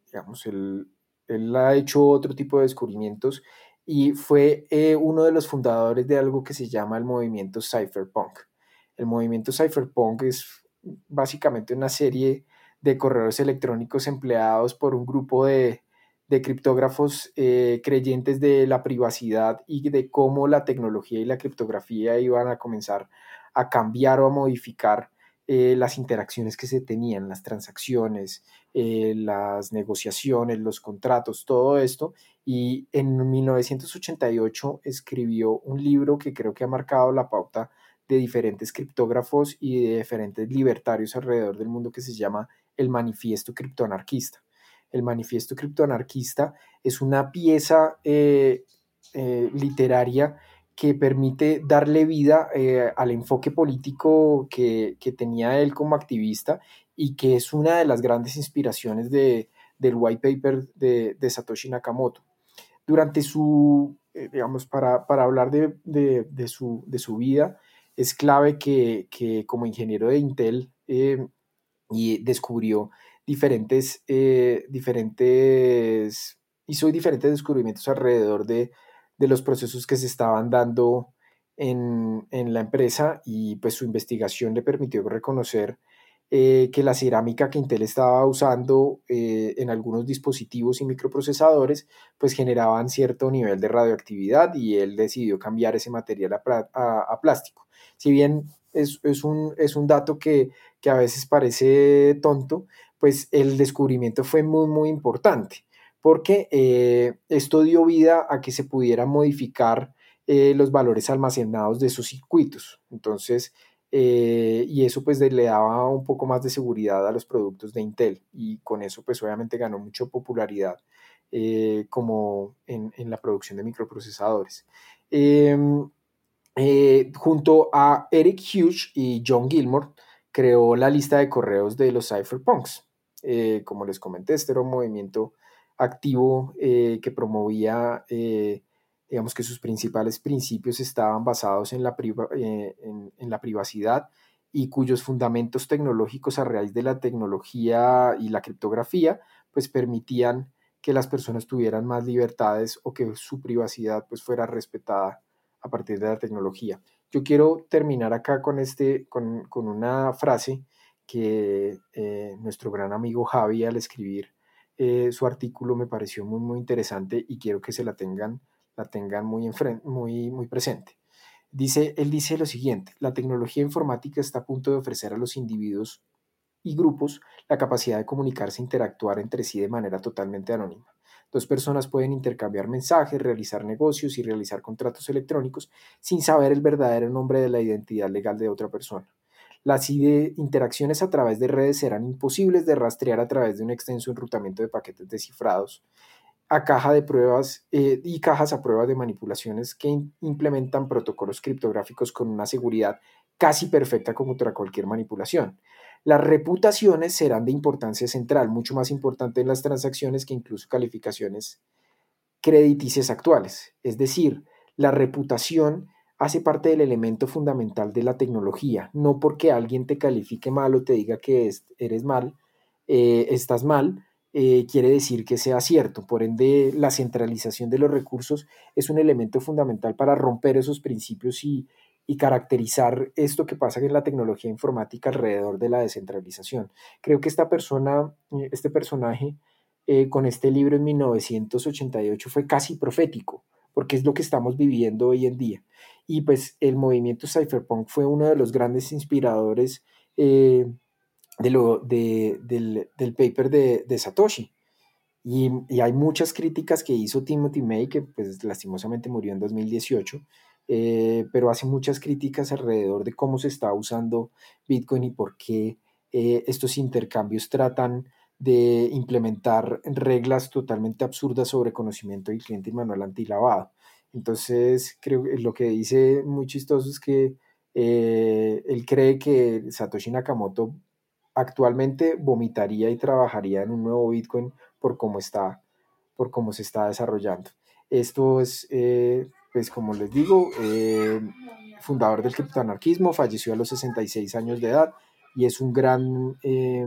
digamos, el, él ha hecho otro tipo de descubrimientos y fue eh, uno de los fundadores de algo que se llama el movimiento cypherpunk. El movimiento cypherpunk es básicamente una serie de correos electrónicos empleados por un grupo de, criptógrafos eh, creyentes de la privacidad y de cómo la tecnología y la criptografía iban a comenzar a cambiar o a modificar eh, las interacciones que se tenían, las transacciones, eh, las negociaciones, los contratos, todo esto. Y en 1988 escribió un libro que creo que ha marcado la pauta de diferentes criptógrafos y de diferentes libertarios alrededor del mundo que se llama el Manifiesto Criptoanarquista. El Manifiesto Criptoanarquista es una pieza eh, literaria que permite darle vida eh, al enfoque político que, tenía él como activista y que es una de las grandes inspiraciones de, del white paper de, Satoshi Nakamoto. Durante su, eh, digamos, para, hablar de, su, vida, es clave que, como ingeniero de Intel eh, y descubrió diferentes, diferentes, hizo diferentes descubrimientos alrededor de de los procesos que se estaban dando en, la empresa y pues su investigación le permitió reconocer eh, que la cerámica que Intel estaba usando eh, en algunos dispositivos y microprocesadores pues generaban cierto nivel de radioactividad y él decidió cambiar ese material a, plástico. Si bien es, un, es un dato que, que a veces parece tonto, pues el descubrimiento fue muy muy importante porque eh, esto dio vida a que se pudieran modificar eh, los valores almacenados de sus circuitos. Entonces, eh, y eso pues le daba un poco más de seguridad a los productos de Intel y con eso pues obviamente ganó mucha popularidad como en, en, la producción de microprocesadores. Em, junto a Eric Hughes y John Gilmore creó la lista de correos de los cypherpunks. como les comenté, este era un movimiento activo eh, que promovía, eh, digamos que sus principales principios estaban basados en la, eh, en, la privacidad y cuyos fundamentos tecnológicos a raíz de la tecnología y la criptografía, pues permitían que las personas tuvieran más libertades o que su privacidad pues fuera respetada a partir de la tecnología. Yo quiero terminar acá con, este, con, una frase que eh, nuestro gran amigo Javi al escribir eh, su artículo me pareció muy, muy interesante y quiero que se la tengan, la tengan muy, muy, muy presente. Dice, él dice lo siguiente, la tecnología informática está a punto de ofrecer a los individuos y grupos la capacidad de comunicarse e interactuar entre sí de manera totalmente anónima. Dos personas pueden intercambiar mensajes, realizar negocios y realizar contratos electrónicos sin saber el verdadero nombre de la identidad legal de otra persona. Las interacciones a través de redes serán imposibles de rastrear a través de un extenso enrutamiento de paquetes descifrados a caja de pruebas eh, y cajas a prueba de manipulaciones que implementan protocolos criptográficos con una seguridad casi perfecta contra cualquier manipulación. Las reputaciones serán de importancia central, mucho más importante en las transacciones que incluso calificaciones crediticias actuales. Es decir, la reputación hace parte del elemento fundamental de la tecnología, no porque alguien te califique mal o te diga que eres mal, eh, estás mal, eh, quiere decir que sea cierto. Por ende, la centralización de los recursos es un elemento fundamental para romper esos principios y, caracterizar esto que pasa en la tecnología informática alrededor de la descentralización. Creo que esta persona, eh, este personaje, con este libro en 1988 fue casi profético, porque es lo que estamos viviendo hoy en día. Y pues el movimiento cypherpunk fue uno de los grandes inspiradores eh, de lo, de, del, del, paper de, de Satoshi. Y, y, hay muchas críticas que hizo Timothy May, que pues lastimosamente murió en 2018, eh, pero hace muchas críticas alrededor de cómo se está usando Bitcoin y por qué eh, estos intercambios tratan de implementar reglas totalmente absurdas sobre conocimiento del cliente y manual antilavado. Entonces, creo que lo que dice muy chistoso es que eh, él cree que Satoshi Nakamoto actualmente vomitaría y trabajaría en un nuevo Bitcoin por cómo está, por cómo se está desarrollando. Esto es pues como les digo, eh, fundador del criptoanarquismo, falleció a los 66 años de edad y es un gran, eh,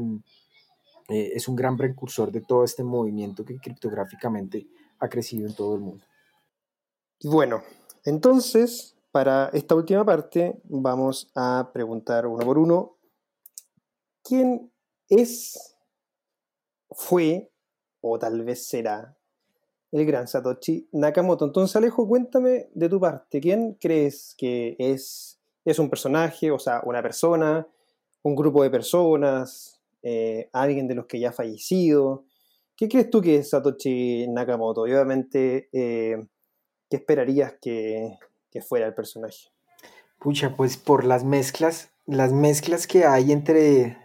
eh, es un gran precursor de todo este movimiento que criptográficamente ha crecido en todo el mundo. Bueno, entonces, para esta última parte vamos a preguntar uno por uno, ¿quién es, fue o tal vez será el gran Satoshi Nakamoto. Entonces, Alejo, cuéntame de tu parte, ¿quién crees que es, es un personaje, o sea, una persona, un grupo de personas, eh, alguien de los que ya ha fallecido? ¿Qué crees tú que es Satoshi Nakamoto? Y obviamente, eh, ¿qué esperarías que, fuera el personaje? Pucha, pues por las mezclas, las mezclas que hay entre,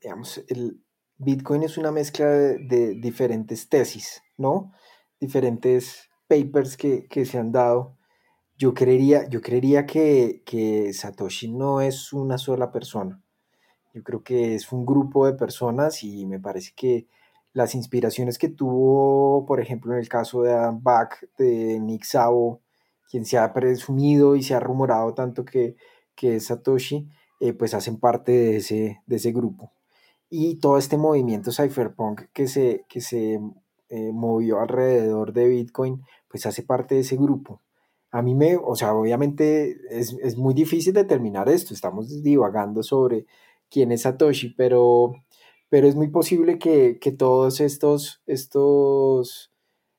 digamos, el Bitcoin es una mezcla de diferentes tesis, ¿no? diferentes papers que, se han dado, yo creería, yo creería que, que, Satoshi no es una sola persona. Yo creo que es un grupo de personas y me parece que las inspiraciones que tuvo, por ejemplo, en el caso de Adam Back, de Nick Szabo, quien se ha presumido y se ha rumorado tanto que, que es Satoshi, eh, pues hacen parte de ese, de ese grupo. Y todo este movimiento cypherpunk que se, que se eh, movió alrededor de Bitcoin, pues hace parte de ese grupo. A mí me, o sea, obviamente es, muy difícil determinar esto, estamos divagando sobre quién es Satoshi, pero, pero es muy posible que, todos estos, estos,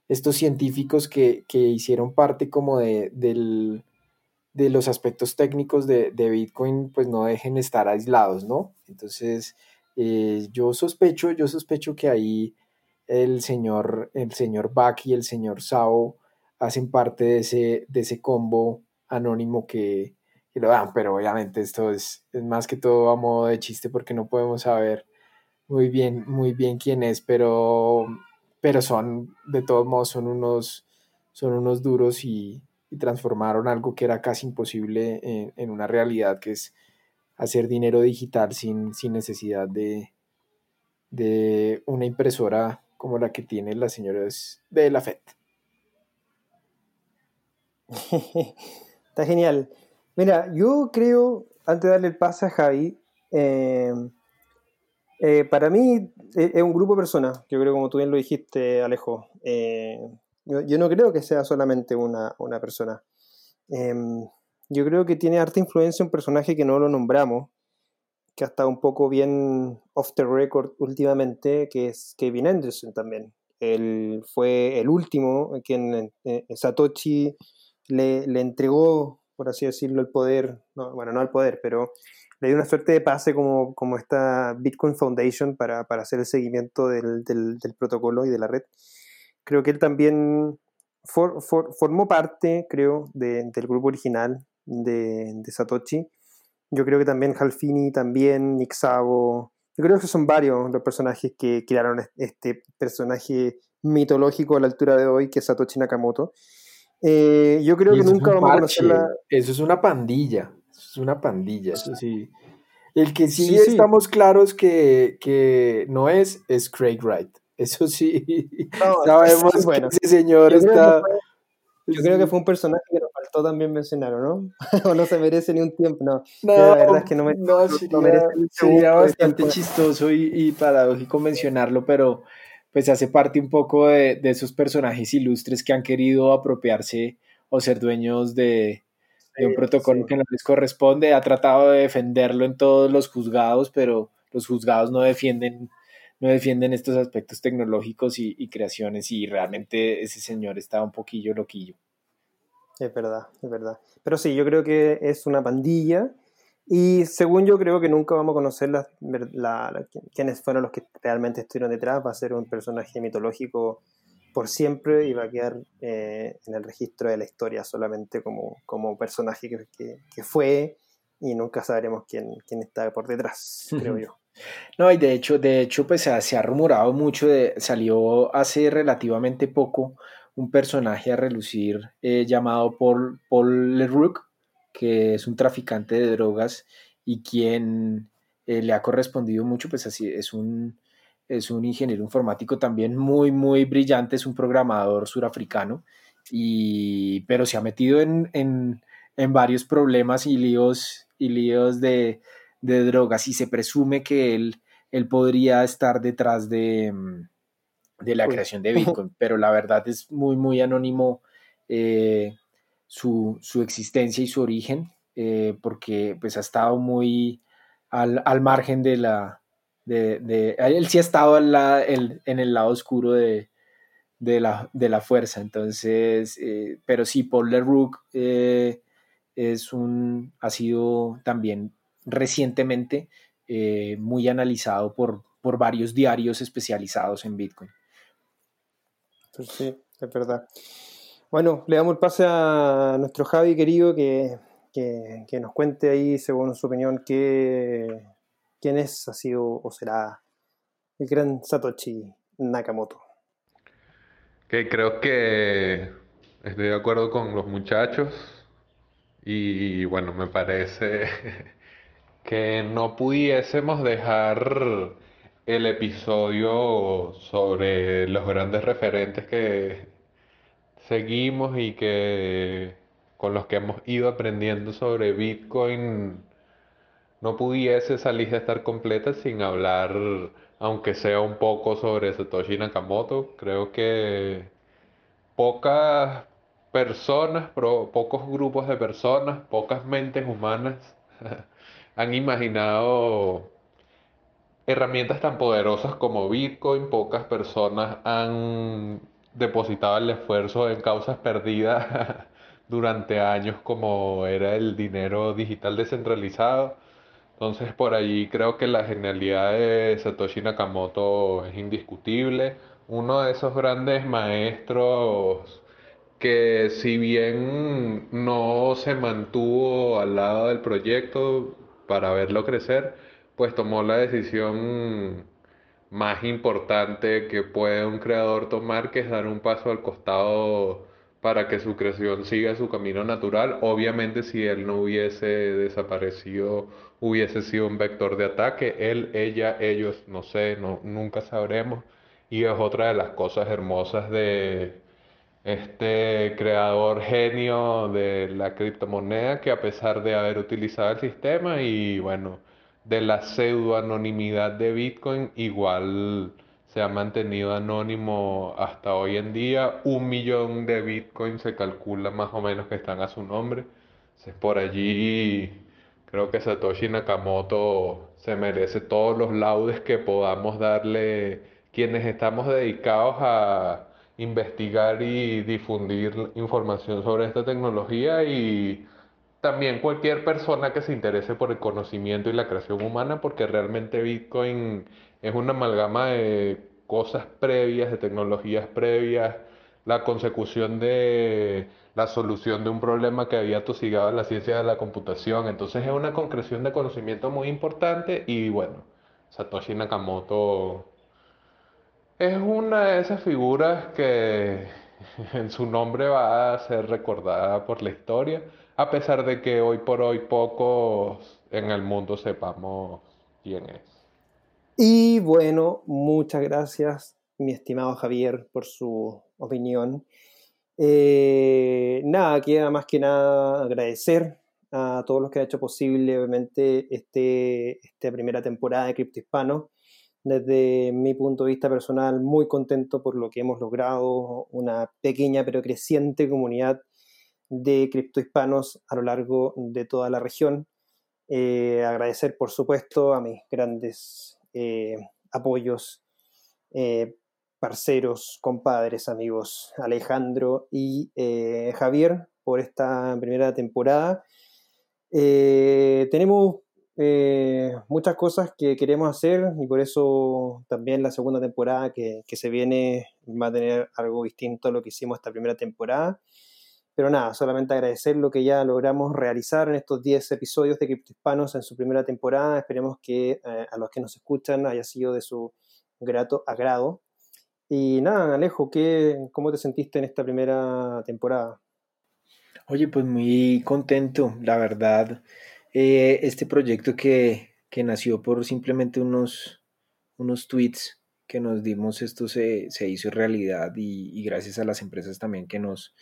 estos científicos que, hicieron parte como de, de los aspectos técnicos de, Bitcoin, pues no dejen estar aislados, ¿no? Entonces, eh, yo sospecho, yo sospecho que ahí el señor, el señor Bach y el señor Sao hacen parte de ese, de ese combo anónimo que, lo dan, pero obviamente esto es, es, más que todo a modo de chiste porque no podemos saber muy bien, muy bien quién es, pero, pero son, de todos modos, son unos, son unos duros y, transformaron algo que era casi imposible en, en, una realidad que es hacer dinero digital sin, sin necesidad de, de una impresora como la que tienen las señoras de la FED. Está genial. Mira, yo creo, antes de darle el pase a Javi, em, eh, para mí e, es, un grupo de personas, yo creo como tú bien lo dijiste, Alejo. Eh, yo, no creo que sea solamente una, persona. Em, yo creo que tiene harta influencia un personaje que no lo nombramos, que ha estado un poco bien off the record últimamente, que es Kevin Anderson también. Él fue el último quien eh, Satoshi le, le, entregó, por así decirlo, el poder, bueno, no el poder, pero le dio una suerte de pase como, como esta Bitcoin Foundation para, para hacer el seguimiento del, del, protocolo y de la red. Creo que él también formó parte, creo, del grupo original de, de, Satoshi. Yo creo que también Halfini, también Nick Szabo. Yo creo que son varios los personajes que crearon este personaje mitológico a la altura de hoy, que es Satoshi Nakamoto. Eh, yo creo que nunca vamos a conocerla. Eso es una pandilla es una pandilla, eso sí. El que sí, estamos claros que, que, no es, es Craig Wright. Eso sí. Sabemos bueno. que ese señor está. yo creo que fue un personaje que nos faltó también mencionar, ¿no? o no se merece ni un tiempo, no. no la verdad es que no, me, no, sería, sería bastante chistoso y, y, paradójico mencionarlo, pero pues hace parte un poco de, de esos personajes ilustres que han querido apropiarse o ser dueños de, de un protocolo que no les corresponde, ha tratado de defenderlo en todos los juzgados, pero los juzgados no defienden, no defienden estos aspectos tecnológicos y, creaciones y realmente ese señor está un poquillo loquillo. Es verdad, es verdad. Pero sí, yo creo que es una pandilla y según yo creo que nunca vamos a conocer la, quiénes fueron los que realmente estuvieron detrás, va a ser un personaje mitológico por siempre y va a quedar eh, en el registro de la historia solamente como, como personaje que, que, fue y nunca sabremos quién, quién está por detrás, creo yo. No, y de hecho, de hecho, pues se ha rumorado mucho, de, salió hace relativamente poco un personaje a relucir eh, llamado Paul, Paul Leroux, que es un traficante de drogas y quien eh, le ha correspondido mucho, pues así es un, es un ingeniero informático también muy, muy brillante, es un programador surafricano, y, pero se ha metido en, en, en varios problemas y líos, y líos de, de, drogas y se presume que él, él podría estar detrás de, de la creación de Bitcoin, pero la verdad es muy, muy anónimo eh, su, su, existencia y su origen, eh, porque pues ha estado muy al, al margen de la, de, él sí ha estado en, el lado oscuro de, la, de la, fuerza, entonces, eh, pero sí, Paul Leroux eh, es un, ha sido también recientemente eh, muy analizado por, por varios diarios especializados en Bitcoin. Pues sí, es verdad. Bueno, le damos el pase a nuestro Javi querido que, que nos cuente ahí, según su opinión, qué, quién es, ha sido o será el gran Satoshi Nakamoto. Que creo que estoy de acuerdo con los muchachos y bueno, me parece que no pudiésemos dejar el episodio sobre los grandes referentes que seguimos y que con los que hemos ido aprendiendo sobre Bitcoin no pudiese esa lista estar completa sin hablar, aunque sea un poco sobre Satoshi Nakamoto. Creo que pocas personas, pocos grupos de personas, pocas mentes humanas han imaginado herramientas tan poderosas como Bitcoin, pocas personas han depositado el esfuerzo en causas perdidas durante años como era el dinero digital descentralizado. Entonces por allí creo que la genialidad de Satoshi Nakamoto es indiscutible. Uno de esos grandes maestros que si bien no se mantuvo al lado del proyecto para verlo crecer, pues tomó la decisión más importante que puede un creador tomar, que es dar un paso al costado para que su creación siga su camino natural. Obviamente si él no hubiese desaparecido hubiese sido un vector de ataque. Él, ella, ellos, no sé, no, nunca sabremos. Y es otra de las cosas hermosas de este creador genio de la criptomoneda que a pesar de haber utilizado el sistema y bueno, de la pseudo anonimidad de Bitcoin, igual se ha mantenido anónimo hasta hoy en día. Un millón de bitcoins se calcula más o menos que están a su nombre. Entonces, por allí creo que Satoshi Nakamoto se merece todos los laudes que podamos darle quienes estamos dedicados a investigar y difundir información sobre esta tecnología y también cualquier persona que se interese por el conocimiento y la creación humana, porque realmente Bitcoin es una amalgama de cosas previas, de tecnologías previas, la consecución de la solución de un problema que había tosigado la ciencia de la computación. Entonces es una concreción de conocimiento muy importante y bueno, Satoshi Nakamoto es una de esas figuras que en su nombre va a ser recordada por la historia, a pesar de que hoy por hoy pocos en el mundo sepamos quién es. Y bueno, muchas gracias, mi estimado Javier, por su opinión. Eh, nada, queda más que nada agradecer a todos los que han hecho posible, obviamente, este, esta primera temporada de Cripto Hispano. Desde mi punto de vista personal, muy contento por lo que hemos logrado, una pequeña pero creciente comunidad de criptohispanos a lo largo de toda la región. Eh, agradecer, por supuesto, a mis grandes eh, apoyos, eh, parceros, compadres, amigos, Alejandro y Javier, por esta primera temporada. tenemos muchas cosas que queremos hacer y por eso también la segunda temporada que, que, se viene va a tener algo distinto a lo que hicimos esta primera temporada. Pero nada, solamente agradecer lo que ya logramos realizar en estos 10 episodios de Cripto Hispanos en su primera temporada. Esperemos que eh, a los que nos escuchan haya sido de su grato agrado. Y nada, Alejo, ¿qué, ¿cómo te sentiste en esta primera temporada? Oye, pues muy contento, la verdad. Eh, este proyecto que, que, nació por simplemente unos, unos tweets que nos dimos, esto se, se hizo realidad y, y gracias a las empresas también que nos,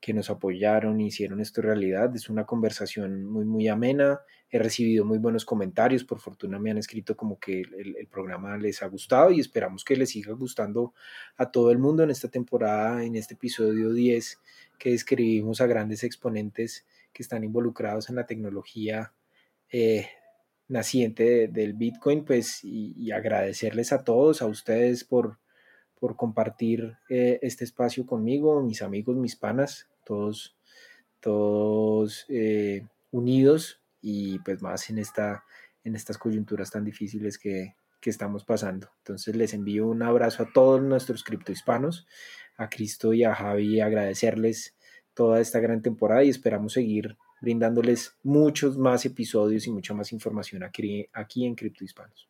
que nos apoyaron y hicieron esto realidad. Es una conversación muy, muy amena. He recibido muy buenos comentarios. Por fortuna me han escrito como que el, programa les ha gustado y esperamos que les siga gustando a todo el mundo en esta temporada, en este episodio 10, que describimos a grandes exponentes que están involucrados en la tecnología eh, naciente del Bitcoin, pues, y agradecerles a todos, a ustedes por por compartir eh, este espacio conmigo, mis amigos, mis panas, todos, todos eh, unidos y pues más en, esta, en estas coyunturas tan difíciles que, que estamos pasando. Entonces les envío un abrazo a todos nuestros criptohispanos, a Cristo y a Javi, agradecerles toda esta gran temporada y esperamos seguir brindándoles muchos más episodios y mucha más información aquí, aquí en Criptohispanos.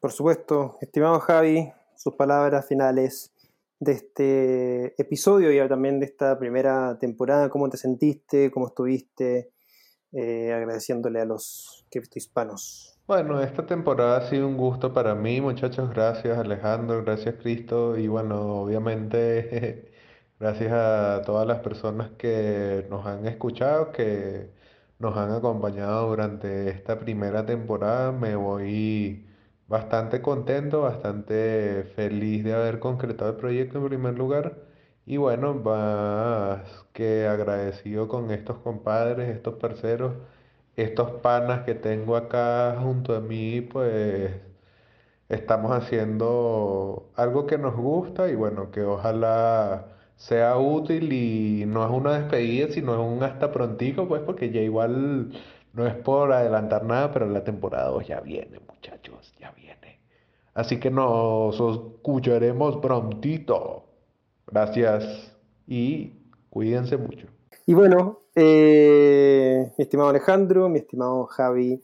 Por supuesto, estimado Javi, sus palabras finales de este episodio y también de esta primera temporada. ¿Cómo te sentiste? ¿Cómo estuviste? Eh, agradeciéndole a los hispanos. Bueno, esta temporada ha sido un gusto para mí, muchachos. Gracias Alejandro, gracias Cristo y bueno, obviamente gracias a todas las personas que nos han escuchado, que nos han acompañado durante esta primera temporada. Me voy bastante contento, bastante feliz de haber concretado el proyecto en primer lugar. Y bueno, más que agradecido con estos compadres, estos parceros, estos panas que tengo acá junto a mí, pues estamos haciendo algo que nos gusta y bueno, que ojalá sea útil y no es una despedida, sino es un hasta prontico, pues porque ya igual no es por adelantar nada, pero la temporada 2 ya viene, muchachos, ya viene. Así que nos escucharemos prontito. Gracias y cuídense mucho. Y bueno, eh, mi estimado Alejandro, mi estimado Javi,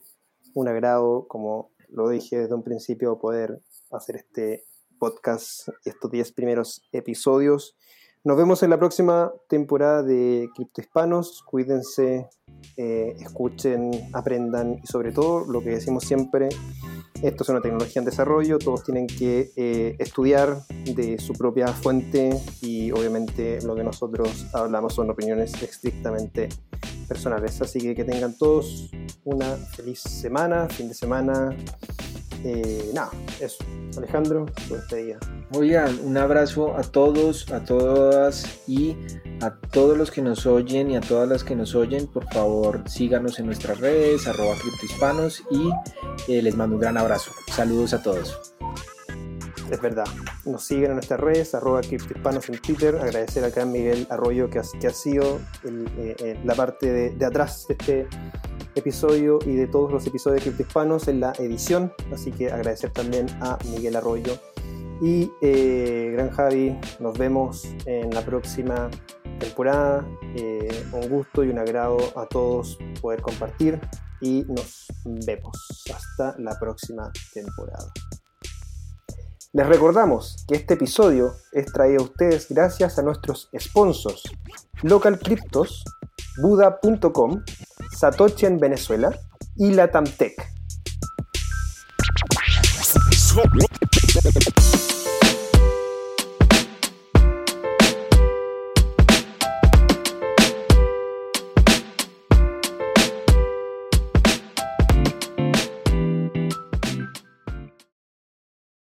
un agrado, como lo dije desde un principio, poder hacer este podcast estos 10 primeros episodios. Nos vemos en la próxima temporada de Cripto Hispanos. Cuídense, eh, escuchen, aprendan y sobre todo lo que decimos siempre, esto es una tecnología en desarrollo, todos tienen que eh, estudiar de su propia fuente y obviamente lo que nosotros hablamos son opiniones estrictamente personales. Así que que tengan todos una feliz semana, fin de semana, eh, nada, eso. Alejandro, tu despedida. Oigan, un abrazo a todos, a todas y a todos los que nos oyen y a todas las que nos oyen. Por favor, síganos en nuestras redes, arroba criptohispanos y eh, les mando un gran abrazo. Saludos a todos. Es verdad. Nos siguen en nuestras redes, arroba criptohispanos en Twitter. Agradecer acá a Miguel Arroyo que ha, sido eh, eh, la parte de, atrás de este episodio y de todos los episodios de Criptohispanos en la edición. Así que agradecer también a Miguel Arroyo. Y eh, Gran Javi, nos vemos en la próxima temporada. Un gusto y un agrado a todos poder compartir y nos vemos hasta la próxima temporada. Les recordamos que este episodio es traído a ustedes gracias a nuestros sponsors Local Cryptos, Buda.com, Satoshi en Venezuela y Latamtech.